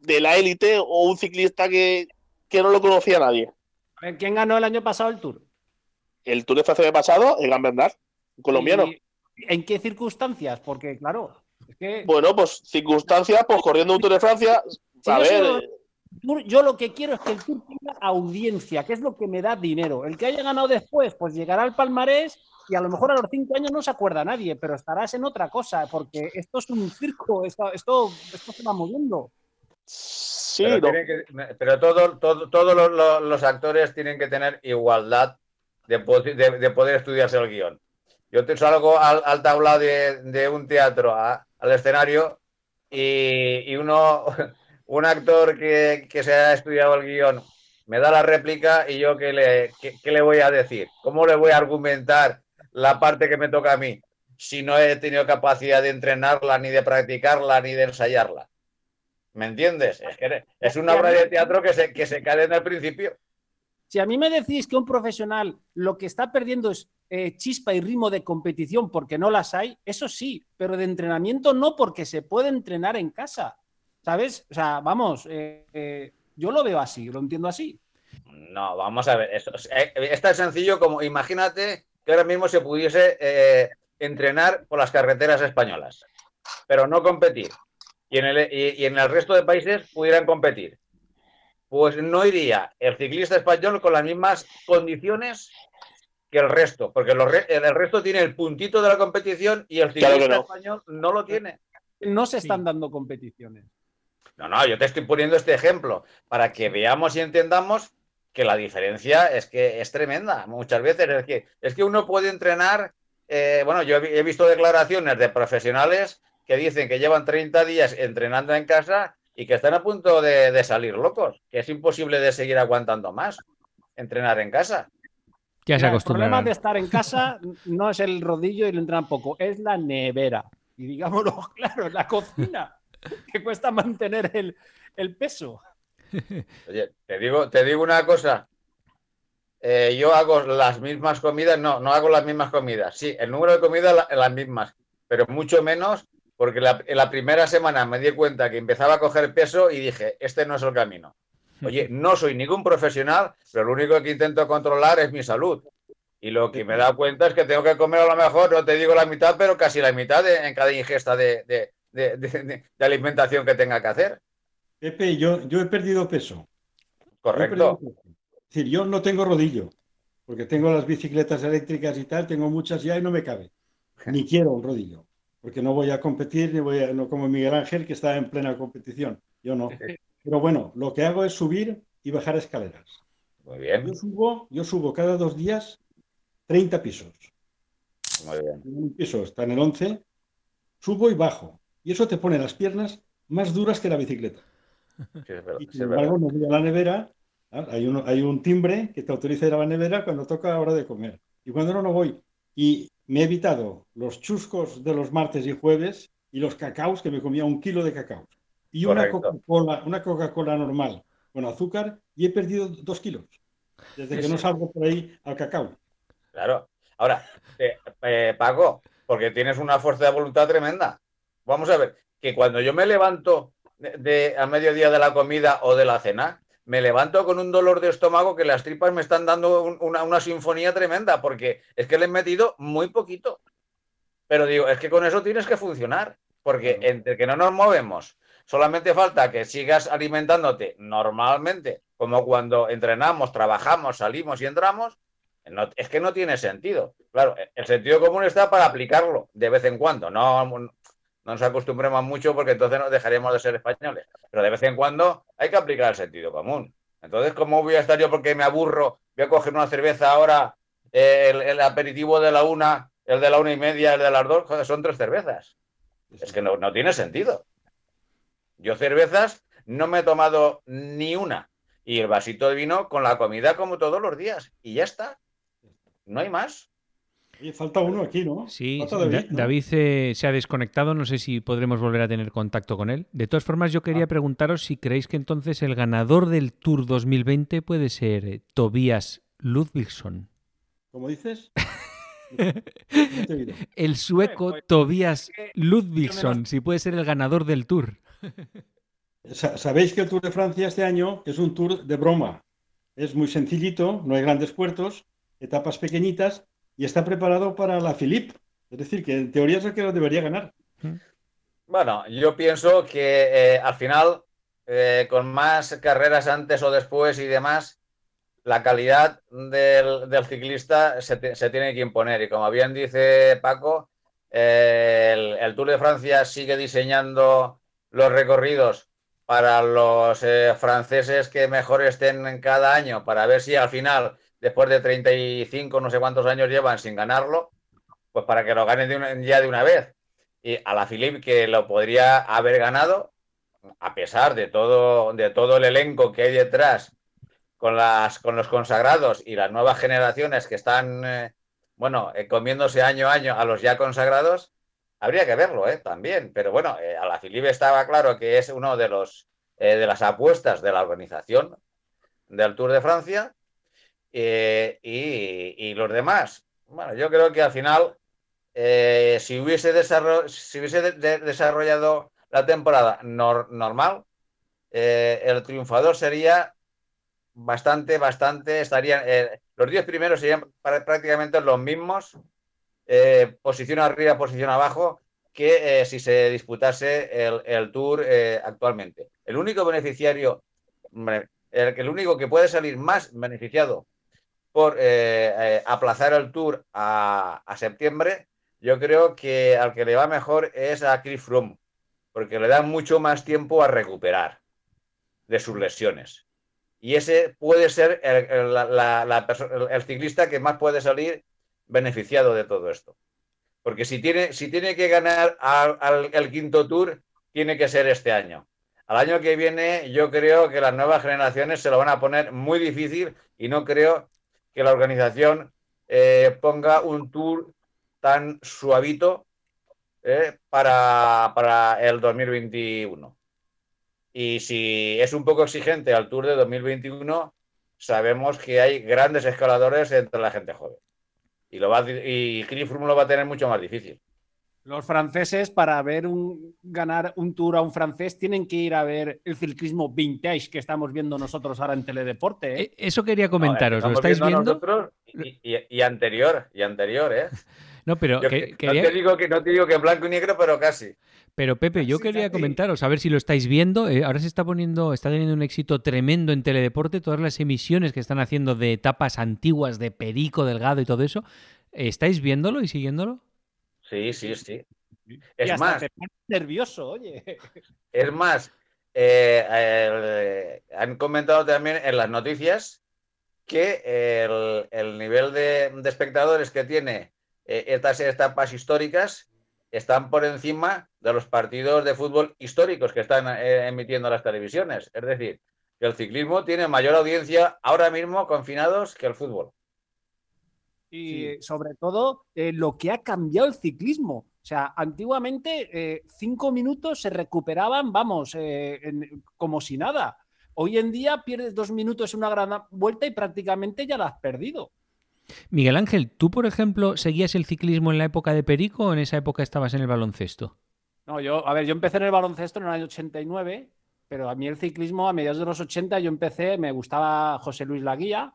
de la élite o un ciclista que, que no lo conocía nadie? a ver quién ganó el año pasado el tour El Tour de Francia del pasado, el Gran Bernard, colombiano. ¿Y en qué circunstancias porque claro es que Bueno, pues circunstancias, pues corriendo un Tour de Francia, a yo ver, eh, Tour, yo lo que quiero es que el Tour tenga audiencia, que es lo que me da dinero. El que haya ganado después, pues llegará al palmarés y a lo mejor a los cinco años no se acuerda nadie, pero estarás en otra cosa, porque esto es un circo, esto, esto, esto se va moviendo. Sí, pero no. tiene que- pero todo- todo- todos los, los- los actores tienen que tener igualdad de, po- de- de poder estudiarse el guion. Yo te salgo al, al tablado de, de un teatro, a- al escenario, y, y uno, un actor que, que se ha estudiado el guion me da la réplica y yo qué le, qué- qué le voy a decir, cómo le voy a argumentar la parte que me toca a mí si no he tenido capacidad de entrenarla, ni de practicarla, ni de ensayarla. ¿Me entiendes? Es, que es una obra de teatro que se, que se cae en el principio. Si a mí me decís que un profesional lo que está perdiendo es eh, chispa y ritmo de competición porque no las hay, eso sí, pero de entrenamiento no porque se puede entrenar en casa. ¿Sabes? O sea, vamos, eh, eh, yo lo veo así, lo entiendo así. No, vamos a ver. Esto, es- tan sencillo como imagínate que ahora mismo se pudiese entrenar por las carreteras españolas, pero no competir. Y en, el, y, y en el resto de países pudieran competir. Pues no iría el ciclista español con las mismas condiciones que el resto, porque los re- el, resto tiene el puntito de la competición y el ciclista no. español no lo tiene. No se Sí. están dando competiciones. No, no, yo te estoy poniendo este ejemplo para que veamos y entendamos que la diferencia es que es tremenda. Muchas veces es que, es que uno puede entrenar. eh, bueno, yo he visto declaraciones de profesionales que dicen que llevan 30 días entrenando en casa y que están a punto de, de salir locos, que es imposible de seguir aguantando más entrenar en casa. Ya se Mira, el problema de estar en casa no es el rodillo y lo entrenan poco, es la nevera. Y digámoslo claro, es la cocina. que cuesta mantener el, el peso. Oye, te digo, te digo una cosa. Eh, yo hago las mismas comidas, no, no hago las mismas comidas. Sí, el número de comidas la- las mismas, pero mucho menos porque la, en la primera semana me di cuenta que empezaba a coger peso y dije, este no es el camino. Oye, no soy ningún profesional, pero lo único que intento controlar es mi salud. Y lo que me he dado cuenta es que tengo que comer a lo mejor, no te digo la mitad, pero casi la mitad de- en cada ingesta de, de- de- de- de- de alimentación que tenga que hacer. Pepe, yo, yo he perdido peso. Correcto. perdido peso. Es decir, yo no tengo rodillo, porque tengo las bicicletas eléctricas y tal, tengo muchas ya y no me cabe. Ni quiero un rodillo, porque no voy a competir, ni voy a, no como Miguel Ángel, que está en plena competición. Yo no. Pero bueno, lo que hago es subir y bajar escaleras. Muy bien, Yo subo, yo subo cada dos días 30 pisos. muy bien. Un piso está en el 11, subo y bajo. Y eso te pone las piernas más duras que la bicicleta. Sí, es verdad, Y sin es embargo, no voy a la nevera. ¿ah? Hay, un, hay un timbre que te autoriza ir a la nevera cuando toca hora de comer. Y cuando no, no voy. Y me he evitado los chuscos de los martes y jueves y los cacaos, que me comía un kilo de cacao. Y una. Coca-Cola, una Coca-Cola normal con azúcar y he perdido dos kilos. Desde que no salgo por ahí al cacao. Claro. Ahora, eh, eh, Paco, porque tienes una fuerza de voluntad tremenda. Vamos a ver, que cuando yo me levanto de, de- a mediodía de la comida o de la cena, me levanto con un dolor de estómago que las tripas me están dando un- una, una sinfonía tremenda, porque es que le he metido muy poquito. Pero digo, es que con eso tienes que funcionar, porque entre que no nos movemos, solamente falta que sigas alimentándote normalmente, como cuando entrenamos, trabajamos, salimos y entramos, no- es que no tiene sentido. Claro, el sentido común está para aplicarlo de vez en cuando. No, no nos acostumbremos mucho porque entonces nos dejaríamos de ser españoles. Pero de vez en cuando hay que aplicar el sentido común. Entonces, ¿cómo voy a estar yo porque me aburro? Voy a coger una cerveza ahora, eh, el, el aperitivo de la una, el de la una y media, el de las dos, joder, son tres cervezas. Es que no, no tiene sentido. Yo cervezas no me he tomado ni una. Y el vasito de vino con la comida como todos los días. Y ya está. No hay más. Oye, falta uno aquí, ¿no? Sí, David, ¿no? David eh, se ha desconectado, no sé si podremos volver a tener contacto con él. De todas formas, yo quería Ah. preguntaros si creéis que entonces el ganador del Tour 2020 puede ser eh, Tobias Ludvigsson. ¿Cómo dices? El sueco pues, Tobias que- Ludvigsson, si puede ser el ganador del Tour. Sa- Sabéis que el Tour de Francia este año es un tour de broma. Es muy sencillito, no hay grandes puertos, etapas pequeñitas y está preparado para la Philippe. Es decir, que en teoría es el que lo debería ganar. Bueno, yo pienso que eh, al final, eh, con más carreras antes o después y demás, la calidad del, ciclista se, te- se tiene que imponer. Y como bien dice Paco, eh, el, el Tour de Francia sigue diseñando los recorridos para los franceses que mejor estén cada año, para ver si al final, después de 35, no sé cuántos años llevan sin ganarlo, pues para que lo ganen de una- ya de una vez y a la Philippe que lo podría haber ganado, a pesar de todo, de todo el elenco que hay detrás, con, las, con los consagrados y las nuevas generaciones que están, eh, bueno, eh, comiéndose año a año a los ya consagrados, habría que verlo, ¿eh? También. Pero bueno, eh, a la Philippe estaba claro que es uno de los eh, de las apuestas de la organización del Tour de Francia eh, y, los demás. Bueno, yo creo que al final eh, si hubiese, desarro- si hubiese de- de- desarrollado la temporada nor- normal, eh, el triunfador sería bastante, bastante, estarían, los 10 primeros serían prácticamente los mismos, posición arriba, posición abajo, que si se disputase el, Tour actualmente. El único beneficiario, el, el único que puede salir más beneficiado eh, eh, aplazar el Tour a, a septiembre, yo creo que al que le va mejor es a Chris Froome, porque le da mucho más tiempo a recuperar de sus lesiones. Y ese puede ser el, ciclista que más puede salir beneficiado de todo esto. Porque si tiene, si que ganar el quinto tour, tiene que ser este año. Al año que viene, yo creo que las nuevas generaciones se lo van a poner muy difícil y no creo que la organización eh, ponga un tour tan suavito eh, para, para el 2021. Y si es un poco exigente al Tour de 2021, sabemos que hay grandes escaladores entre la gente joven. Y, lo va, y lo va a tener mucho más difícil. Los franceses, para ver un, ganar un tour a un francés, tienen que ir a ver el ciclismo vintage que estamos viendo nosotros ahora en Teledeporte. ¿eh? Eh, Eso quería comentaros, No, ¿lo estáis viendo? y, y- y anterior, y anterior, ¿eh? No, pero Yo que- que- quería- no, te digo que, no te digo que en blanco y negro, pero casi. Pero Pepe, yo quería comentaros, a ver si lo estáis viendo. eh, ahora se está poniendo, está teniendo un éxito tremendo en Teledeporte, todas las emisiones que están haciendo de etapas antiguas de Perico, Delgado y todo eso. ¿Estáis viéndolo y siguiéndolo? Sí, sí, sí. Es hasta más, te pones nervioso, oye. es más, eh, eh, han comentado también en las noticias que el, el nivel de, de espectadores que tiene eh, estas etapas históricas están por encima de los partidos de fútbol históricos que están eh, emitiendo las televisiones. Es decir, que el ciclismo tiene mayor audiencia ahora mismo confinados que el fútbol. Y sobre todo, eh, lo que ha cambiado el ciclismo. O sea, antiguamente eh, cinco minutos se recuperaban, vamos, eh, en- como si nada. Hoy en día pierdes dos minutos en una gran vuelta y prácticamente ya la has perdido. Miguel Ángel, ¿tú, por ejemplo, seguías el ciclismo en la época de Perico o en esa época estabas en el baloncesto? No, yo, a ver, yo empecé en el baloncesto en el año 89, pero a mí el ciclismo a mediados de los 80 yo empecé, me gustaba José Luis Laguía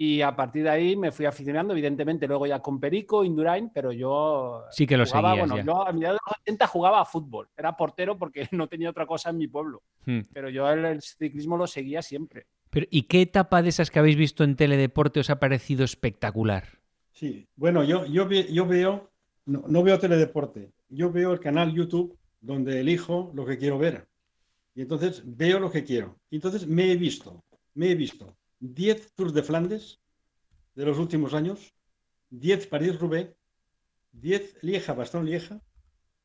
y a partir de ahí me fui aficionando, evidentemente, luego ya con Perico, Indurain, pero yo Sí que lo jugaba, seguías bueno, ya. yo a mediados de los 80 jugaba a fútbol, era portero porque no tenía otra cosa en mi pueblo, Hmm. pero yo el, el ciclismo lo seguía siempre. Pero, ¿Y qué etapa de esas que habéis visto en Teledeporte os ha parecido espectacular? Sí, bueno, yo, yo, ve- yo veo, no, no veo teledeporte, yo veo el canal YouTube donde elijo lo que quiero ver. Y entonces veo lo que quiero. Y entonces me he visto, me he visto 10 Tours de Flandes de los últimos años, 10 París-Roubaix, 10 Lieja-Bastogne-Lieja,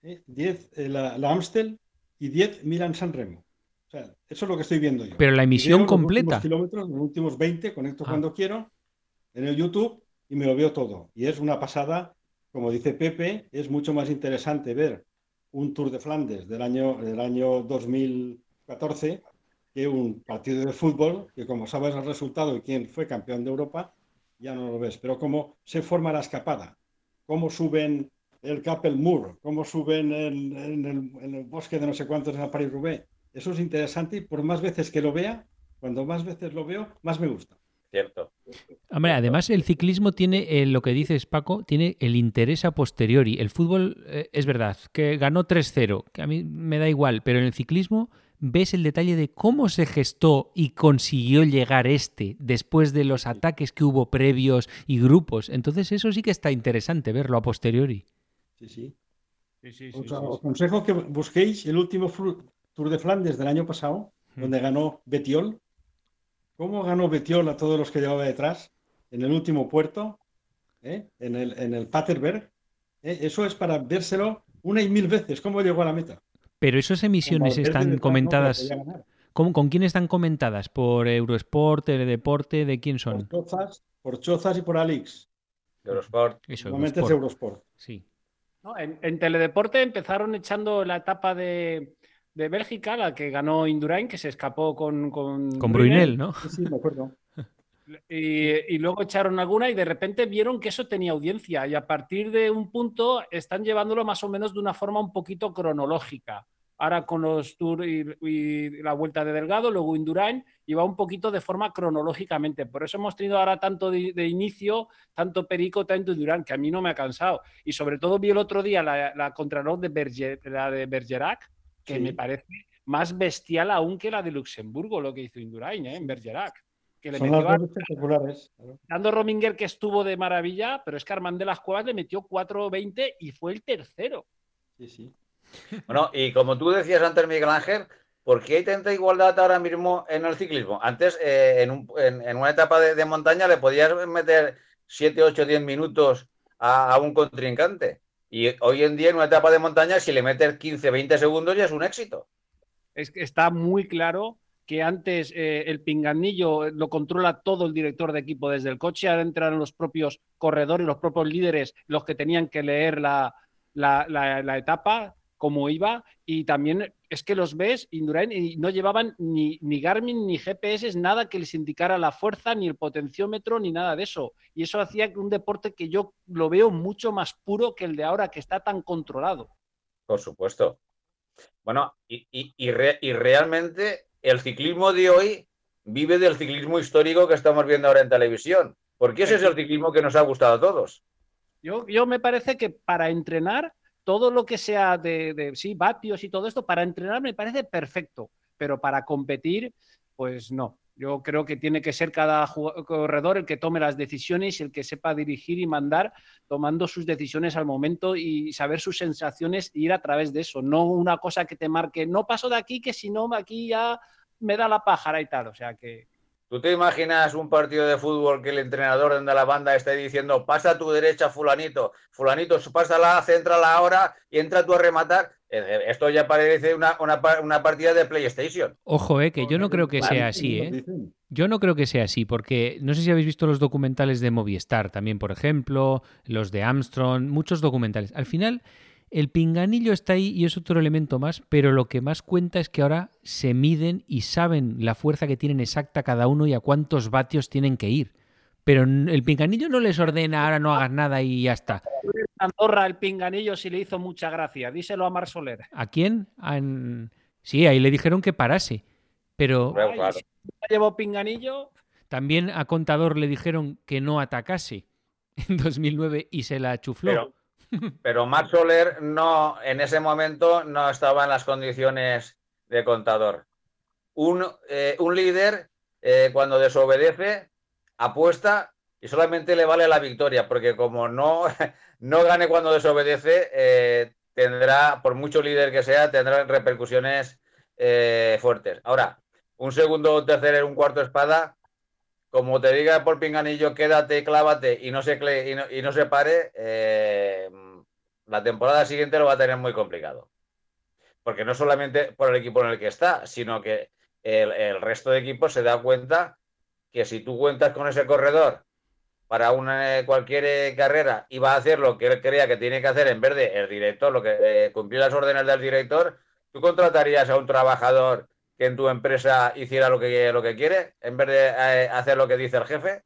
¿eh? 10 eh, la, la Amstel y 10 Milan-San Remo. O sea, eso es lo que estoy viendo yo. Pero la emisión los completa. últimos kilómetros, los últimos 20, conecto Ah. cuando quiero, en el YouTube y me lo veo todo. Y es una pasada, como dice Pepe, es mucho más interesante ver un Tour de Flandes del año, del año 2014 que un partido de fútbol, que como sabes el resultado y quién fue campeón de Europa, ya no lo ves. Pero cómo se forma la escapada, cómo suben el Capel Moor, cómo suben en, en el, en el bosque de no sé cuántos en el París-Roubaix. Eso es interesante y por más veces que lo vea, cuando más veces lo veo, más me gusta. Cierto. Hombre, además el ciclismo tiene eh, lo que dices Paco, tiene el interés a posteriori. El fútbol eh, es verdad que ganó 3-0, que a mí me da igual, pero en el ciclismo ves el detalle de cómo se gestó y consiguió llegar este después de los ataques que hubo previos y grupos. Entonces eso sí que está interesante verlo a posteriori. Sí, sí. Sí, sí, Os, os aconsejo que busquéis el último Tour de Flandes del año pasado, donde ganó Betiol. ¿Cómo ganó Betiol a todos los que llevaba detrás en el último puerto? ¿eh? En, el, en el Paterberg. ¿eh? Eso es para vérselo una y mil veces. ¿Cómo llegó a la meta? Pero esas emisiones están comentadas. podía ganar. ¿Cómo- ¿Con quién están comentadas? ¿Por Eurosport, Teledeporte? ¿De quién son? Por Chozas, por Chozas y por Alix. Eurosport. Eso, Normalmente es Eurosport. Eurosport. Sí. No, en, en Teledeporte empezaron echando la etapa de, de Bélgica, la que ganó Indurain, que se escapó con, con, Con Brunel, ¿no? Sí, sí, me acuerdo. Y, y luego echaron alguna y de repente vieron que eso tenía audiencia y a partir de un punto están llevándolo más o menos de una forma un poquito cronológica. Ahora con los Tours y, y la vuelta de Delgado, luego Indurain, y va un poquito de forma cronológicamente. Por eso hemos tenido ahora tanto de, de inicio, tanto Perico, tanto Indurain, que a mí no me ha cansado. Y sobre todo vi el otro día la, la contrarreloj de, Berger, la de Bergerac, que Sí. me parece más bestial aún que la de Luxemburgo, lo que hizo Indurain ¿eh? en Bergerac. Que le Son metió las espectaculares. Dando Rominger que estuvo de maravilla, pero es que Armand de las Cuevas le metió 4.20 y fue el tercero. Sí, sí. Bueno, y como tú decías antes, Miguel Ángel, ¿por qué hay tanta igualdad ahora mismo en el ciclismo? Antes, eh, en, un- en- una etapa de, montaña, le podías meter 7, 8, 10 minutos a, un contrincante. Y hoy en día, en una etapa de montaña, si le metes 15, 20 segundos, ya es un éxito. Es que está muy claro que antes eh, el pinganillo lo controla todo el director de equipo desde el coche, ahora entran los propios corredores, los propios líderes, los que tenían que leer la etapa como iba y también es que los ves Indurain y no llevaban ni, ni, Garmin ni GPS, nada que les indicara la fuerza, ni el potenciómetro, ni nada de eso. Y eso hacía un deporte que yo lo veo mucho más puro que el de ahora, que está tan controlado. Por supuesto. Bueno, y, y, y, realmente el ciclismo de hoy vive del ciclismo histórico que estamos viendo ahora en televisión. Porque ese es el ciclismo que nos ha gustado a todos. Yo, yo me parece que para entrenar todo lo que sea de, sí, vatios y todo esto, para entrenar me parece perfecto, pero para competir, pues no. Yo creo que tiene que ser cada corredor el que tome las decisiones, el que sepa dirigir y mandar, tomando sus decisiones al momento y saber sus sensaciones e ir a través de eso. No una cosa que te marque, no paso de aquí, que si no, aquí ya me da la pájara y tal. O sea que, ¿Tú te imaginas un partido de fútbol que el entrenador de la banda esté diciendo pasa a tu derecha fulanito, fulanito, pásala, céntrala ahora y entra tú a rematar? Eh, eh, esto ya parece una, una, partida de PlayStation. Ojo, eh, que yo no creo que sea así, ¿eh? Yo no creo que sea así, porque no sé si habéis visto los documentales de Movistar también, por ejemplo, los de Armstrong, muchos documentales. Al final, el pinganillo está ahí y es otro elemento más, pero lo que más cuenta es que ahora se miden y saben la fuerza que tienen exacta cada uno y a cuántos vatios tienen que ir. Pero el pinganillo no les ordena ahora no hagas nada y ya está. Andorra el pinganillo sí le hizo mucha gracia. Díselo a Mar Soler. ¿A quién? Sí, ahí le dijeron que parase. Pero. llevó pinganillo. También a Contador le dijeron que no atacase en 2009 y se la chufló. Pero Max Soler no, en ese momento no estaba en las condiciones de contador. Un, eh, líder, eh, cuando desobedece, apuesta y solamente le vale la victoria, porque como no, no gane cuando desobedece, eh, tendrá, por mucho líder que sea, tendrá repercusiones fuertes. Ahora, un segundo, tercer, un cuarto espada, como te diga por pinganillo, quédate, clávate y no se, y no, y no se pare, eh, la temporada siguiente lo va a tener muy complicado. Porque no solamente por el equipo en el que está, sino que el, resto de equipos se da cuenta que si tú cuentas con ese corredor para una, eh, cualquier eh, carrera y va a hacer lo que él crea que tiene que hacer en vez de el director, lo que cumplir las órdenes del director, tú contratarías a un trabajador que en tu empresa hiciera lo que, lo que quiere en vez de eh, hacer lo que dice el jefe.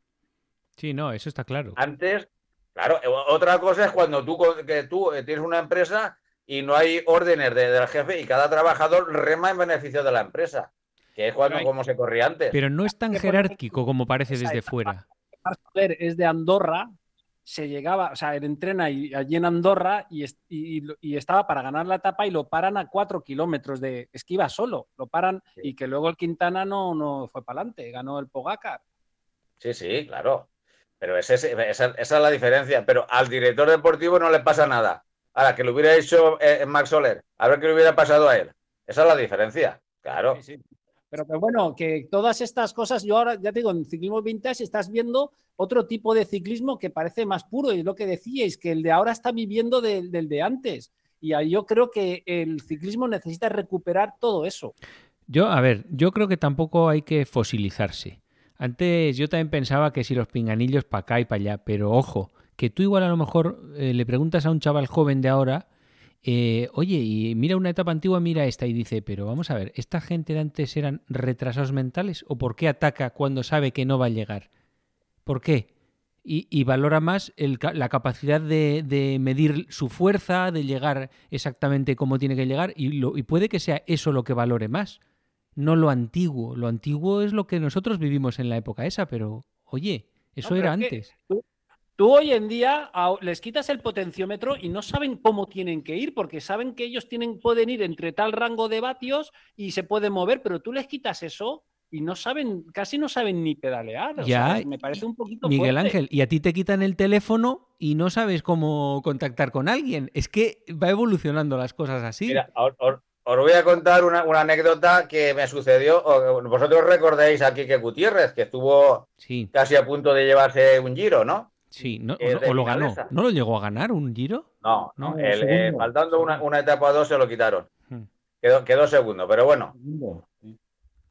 Sí, no, eso está claro. Antes, claro, otra cosa es cuando tú, que tú eh, tienes una empresa y no hay órdenes del jefe y cada trabajador rema en beneficio de la empresa, que es cuando, como se corría antes. Pero no es tan jerárquico como parece desde fuera. Es de Andorra, se llegaba, o sea, él entrena allí en Andorra y, estaba para ganar la etapa y lo paran a cuatro kilómetros de esquiva solo, lo paran y que luego el Quintana no, no fue para adelante, ganó el Pogacar. Sí, sí, claro. Pero esa, es la diferencia. Pero al director deportivo no le pasa nada. Ahora, que lo hubiera hecho eh, Max Soler, a ver qué le hubiera pasado a él. Esa es la diferencia, claro. Sí, pero, bueno, que todas estas cosas, yo ahora ya te digo, en ciclismo vintage estás viendo otro tipo de ciclismo que parece más puro, y es lo que decíais, que el de ahora está viviendo del, de antes. Y yo creo que el ciclismo necesita recuperar todo eso. Yo, a ver, yo creo que tampoco hay que fosilizarse. Antes yo también pensaba que si los pinganillos para acá y para allá, pero ojo, que tú igual a lo mejor eh, le preguntas a un chaval joven de ahora eh, oye, y mira una etapa antigua, mira esta, y dice, pero vamos a ver, ¿esta gente de antes eran retrasados mentales? ¿O por qué ataca cuando sabe que no va a llegar? ¿Por qué? Y, valora más la capacidad de, medir su fuerza, de llegar exactamente como tiene que llegar, y, y puede que sea eso lo que valore más, no lo antiguo. Lo antiguo es lo que nosotros vivimos en la época esa, pero oye, eso era antes. Tú hoy en día les quitas el potenciómetro y no saben cómo tienen que ir, porque saben que ellos tienen, pueden ir entre tal rango de vatios y se pueden mover, pero tú les quitas eso y no saben, casi no saben ni pedalear. ya, me parece un poquito. Miguel Ángel, y a ti te quitan el teléfono y no sabes cómo contactar con alguien. Es que va evolucionando las cosas así. Mira, os, voy a contar una, anécdota que me sucedió. Vosotros recordáis a Quique Gutiérrez, que estuvo casi a punto de llevarse un giro, ¿no? Sí, no, o, lo ganó. ¿No lo llegó a ganar un giro? No, no eh, faltando una, una, etapa dos se lo quitaron. Hmm. Quedó, quedó, segundo, pero bueno.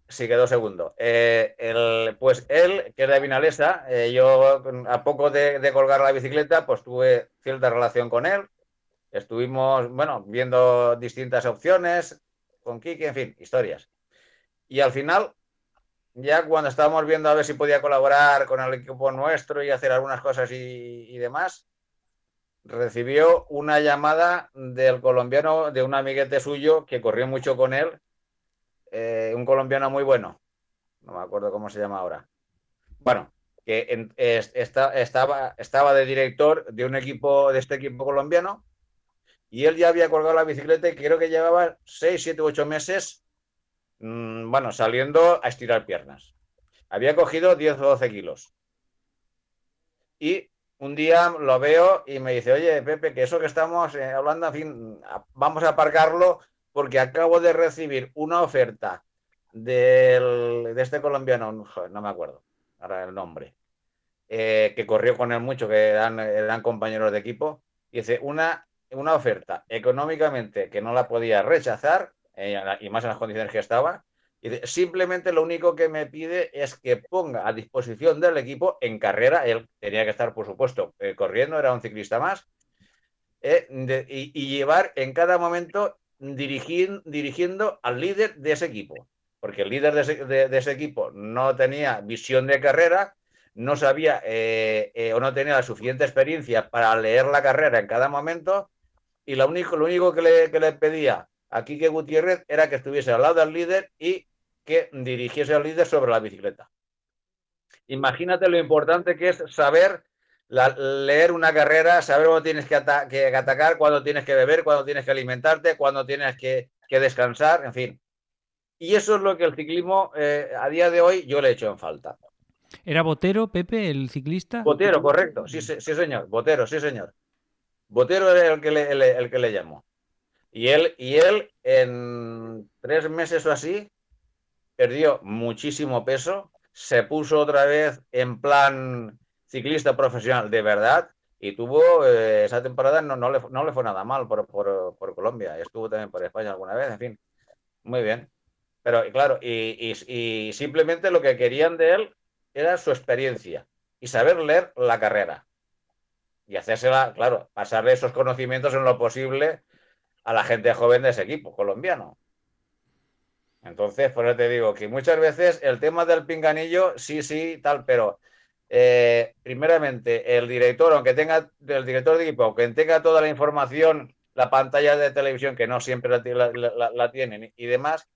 Sí, quedó segundo. Eh, el, pues él, que es de Vinalesa, eh, yo a poco de, colgar la bicicleta, pues tuve cierta relación con él. Estuvimos, bueno, viendo distintas opciones con Kiki, en fin, historias. Y al final, ya cuando estábamos viendo a ver si podía colaborar con el equipo nuestro y hacer algunas cosas y, demás, recibió una llamada del colombiano, de un amiguete suyo que corrió mucho con él, eh, un colombiano muy bueno, no me acuerdo cómo se llama ahora. Bueno, que estaba, estaba de director de un equipo, de este equipo colombiano, y él ya había colgado la bicicleta y creo que llevaba 6, 7, 8 meses, mm, bueno, saliendo a estirar piernas. Había cogido 10 o 12 kilos. Y un día lo veo y me dice, oye, Pepe, que eso que estamos eh, hablando, en fin, vamos a aparcarlo porque acabo de recibir una oferta del- de este colombiano, no me acuerdo ahora el nombre, eh, que corrió con él mucho, que eran, eran compañeros de equipo, y dice, una, una oferta económicamente que no la podía rechazar, eh, y más en las condiciones que estaba, y simplemente lo único que me pide es que ponga a disposición del equipo en carrera, él tenía que estar, por supuesto, eh, corriendo, era un ciclista más, eh, de- y, y llevar en cada momento dirigin- dirigiendo al líder de ese equipo, porque el líder de ese, de- de ese equipo no tenía visión de carrera, no sabía eh, eh, o no tenía la suficiente experiencia para leer la carrera en cada momento, y lo único, lo único que, le, que le pedía a Quique Gutiérrez era que estuviese al lado del líder y que dirigiese al líder sobre la bicicleta. Imagínate lo importante que es saber la- leer una carrera, saber cuándo tienes que, ata- que atacar, cuándo tienes que beber, cuándo tienes que alimentarte, cuándo tienes que, que descansar, en fin. Y eso es lo que el ciclismo eh, a día de hoy yo le he hecho en falta. ¿Era Botero, Pepe, el ciclista? Botero, correcto. Sí, sí, sí, señor. Botero, sí, señor. Botero era el que le, el, el que le llamó. Y él, y él, en tres meses o así, perdió muchísimo peso, se puso otra vez en plan ciclista profesional de verdad y tuvo eh, esa temporada, no, no, le, no le fue nada mal por, por, por Colombia. Estuvo también por España alguna vez, en fin. Muy bien. Pero claro, y, y- y simplemente lo que querían de él era su experiencia y saber leer la carrera. Y hacérsela, claro, pasarle esos conocimientos en lo posible a la gente joven de ese equipo colombiano. Entonces, por eso te digo que muchas veces el tema del pinganillo, sí, sí, tal, pero eh, primeramente el director, aunque tenga, el director de equipo, aunque tenga toda la información, la pantalla de televisión, que no siempre la, la- la- la tienen y demás,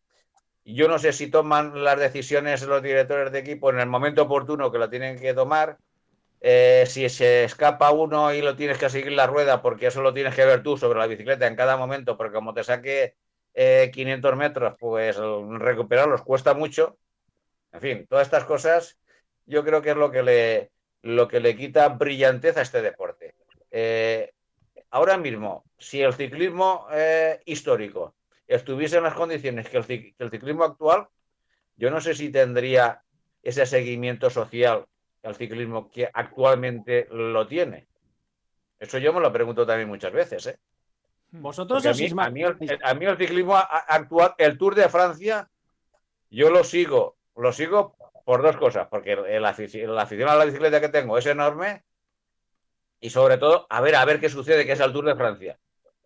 yo no sé si toman las decisiones los directores de equipo en el momento oportuno que lo tienen que tomar. Eh, si se escapa uno y lo tienes que seguir la rueda, porque eso lo tienes que ver tú sobre la bicicleta en cada momento, porque como te saque eh, 500 metros, pues recuperarlos cuesta mucho. En fin, todas estas cosas yo creo que es lo que le, lo que le quita brillantez a este deporte. Eh, ahora mismo, si el ciclismo eh, histórico estuviese en las condiciones que el, que el ciclismo actual, yo no sé si tendría ese seguimiento social al ciclismo que actualmente lo tiene. Eso yo me lo pregunto también muchas veces. ¿eh? Vosotros Porque a mí, a mí el, a mí el ciclismo actual, el Tour de Francia, yo lo sigo, lo sigo por dos cosas, porque la afición a la bicicleta que tengo es enorme y sobre todo a ver a ver qué sucede, que es el Tour de Francia.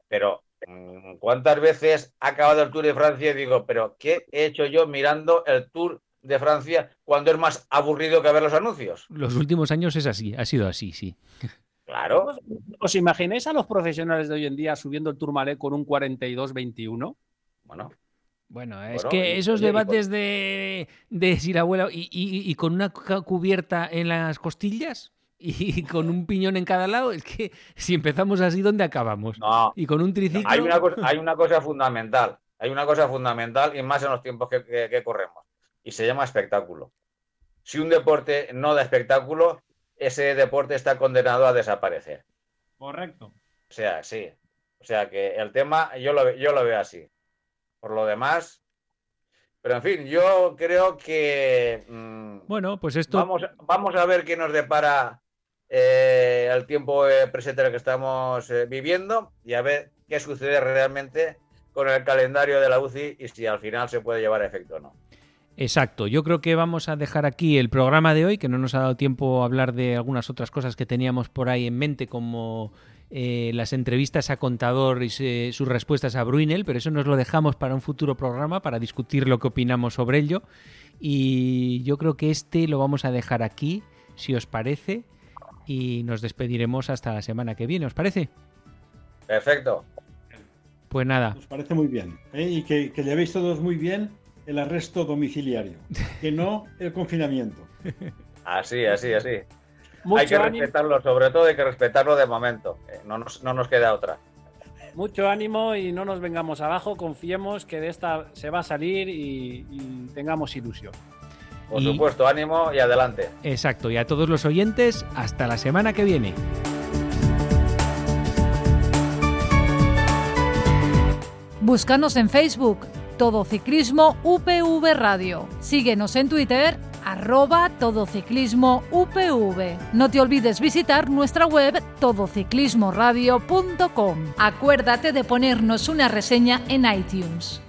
Pero mm, ¿cuántas veces ha acabado el Tour de Francia y digo, pero qué he hecho yo mirando el Tour de Francia cuando es más aburrido que ver los anuncios? Los últimos años es así, ha sido así, sí. Claro, ¿Os imagináis a los profesionales de hoy en día subiendo el Tourmalet con un 42-21? bueno, Bueno, es Bueno, que y- esos y debates de, de si la abuela y, y- y con una cu- cubierta en las costillas y con un piñón en cada lado, es que si empezamos así, ¿dónde acabamos? no, Y con un triciclo. Hay una, cosa, hay una cosa fundamental, hay una cosa fundamental y más en los tiempos que, que- que corremos, y se llama espectáculo. Si un deporte no da espectáculo, ese deporte está condenado a desaparecer. Correcto. O sea, sí. O sea que el tema yo lo, yo lo veo así. Por lo demás, pero en fin, yo creo que mm, Bueno, pues esto. vamos, vamos a ver qué nos depara eh, el tiempo eh, presente en el que estamos eh, viviendo y a ver qué sucede realmente con el calendario de la UCI y si al final se puede llevar a efecto o no. Exacto, yo creo que vamos a dejar aquí el programa de hoy, que no nos ha dado tiempo a hablar de algunas otras cosas que teníamos por ahí en mente, como eh, las entrevistas a Contador y sus respuestas a Bruinel, pero eso nos lo dejamos para un futuro programa, para discutir lo que opinamos sobre ello. Y yo creo que este lo vamos a dejar aquí, si os parece, y nos despediremos hasta la semana que viene, ¿os parece? Perfecto. Pues nada. Nos parece muy bien. ¿eh? Y que, que llevéis todos muy bien el arresto domiciliario, que no el confinamiento. Así, así, así. hay que respetarlo, sobre todo hay que respetarlo de momento. Eh, no, nos, no nos queda otra. Mucho ánimo y no nos vengamos abajo, confiemos que de esta se va a salir y, tengamos ilusión. Por supuesto, ánimo y adelante. Exacto, y a todos los oyentes, hasta la semana que viene. Búscanos en Facebook, Todo Ciclismo UPV Radio. Síguenos en Twitter, arroba Todociclismo UPV. No te olvides visitar nuestra web todociclismoradio.com. Acuérdate de ponernos una reseña en iTunes.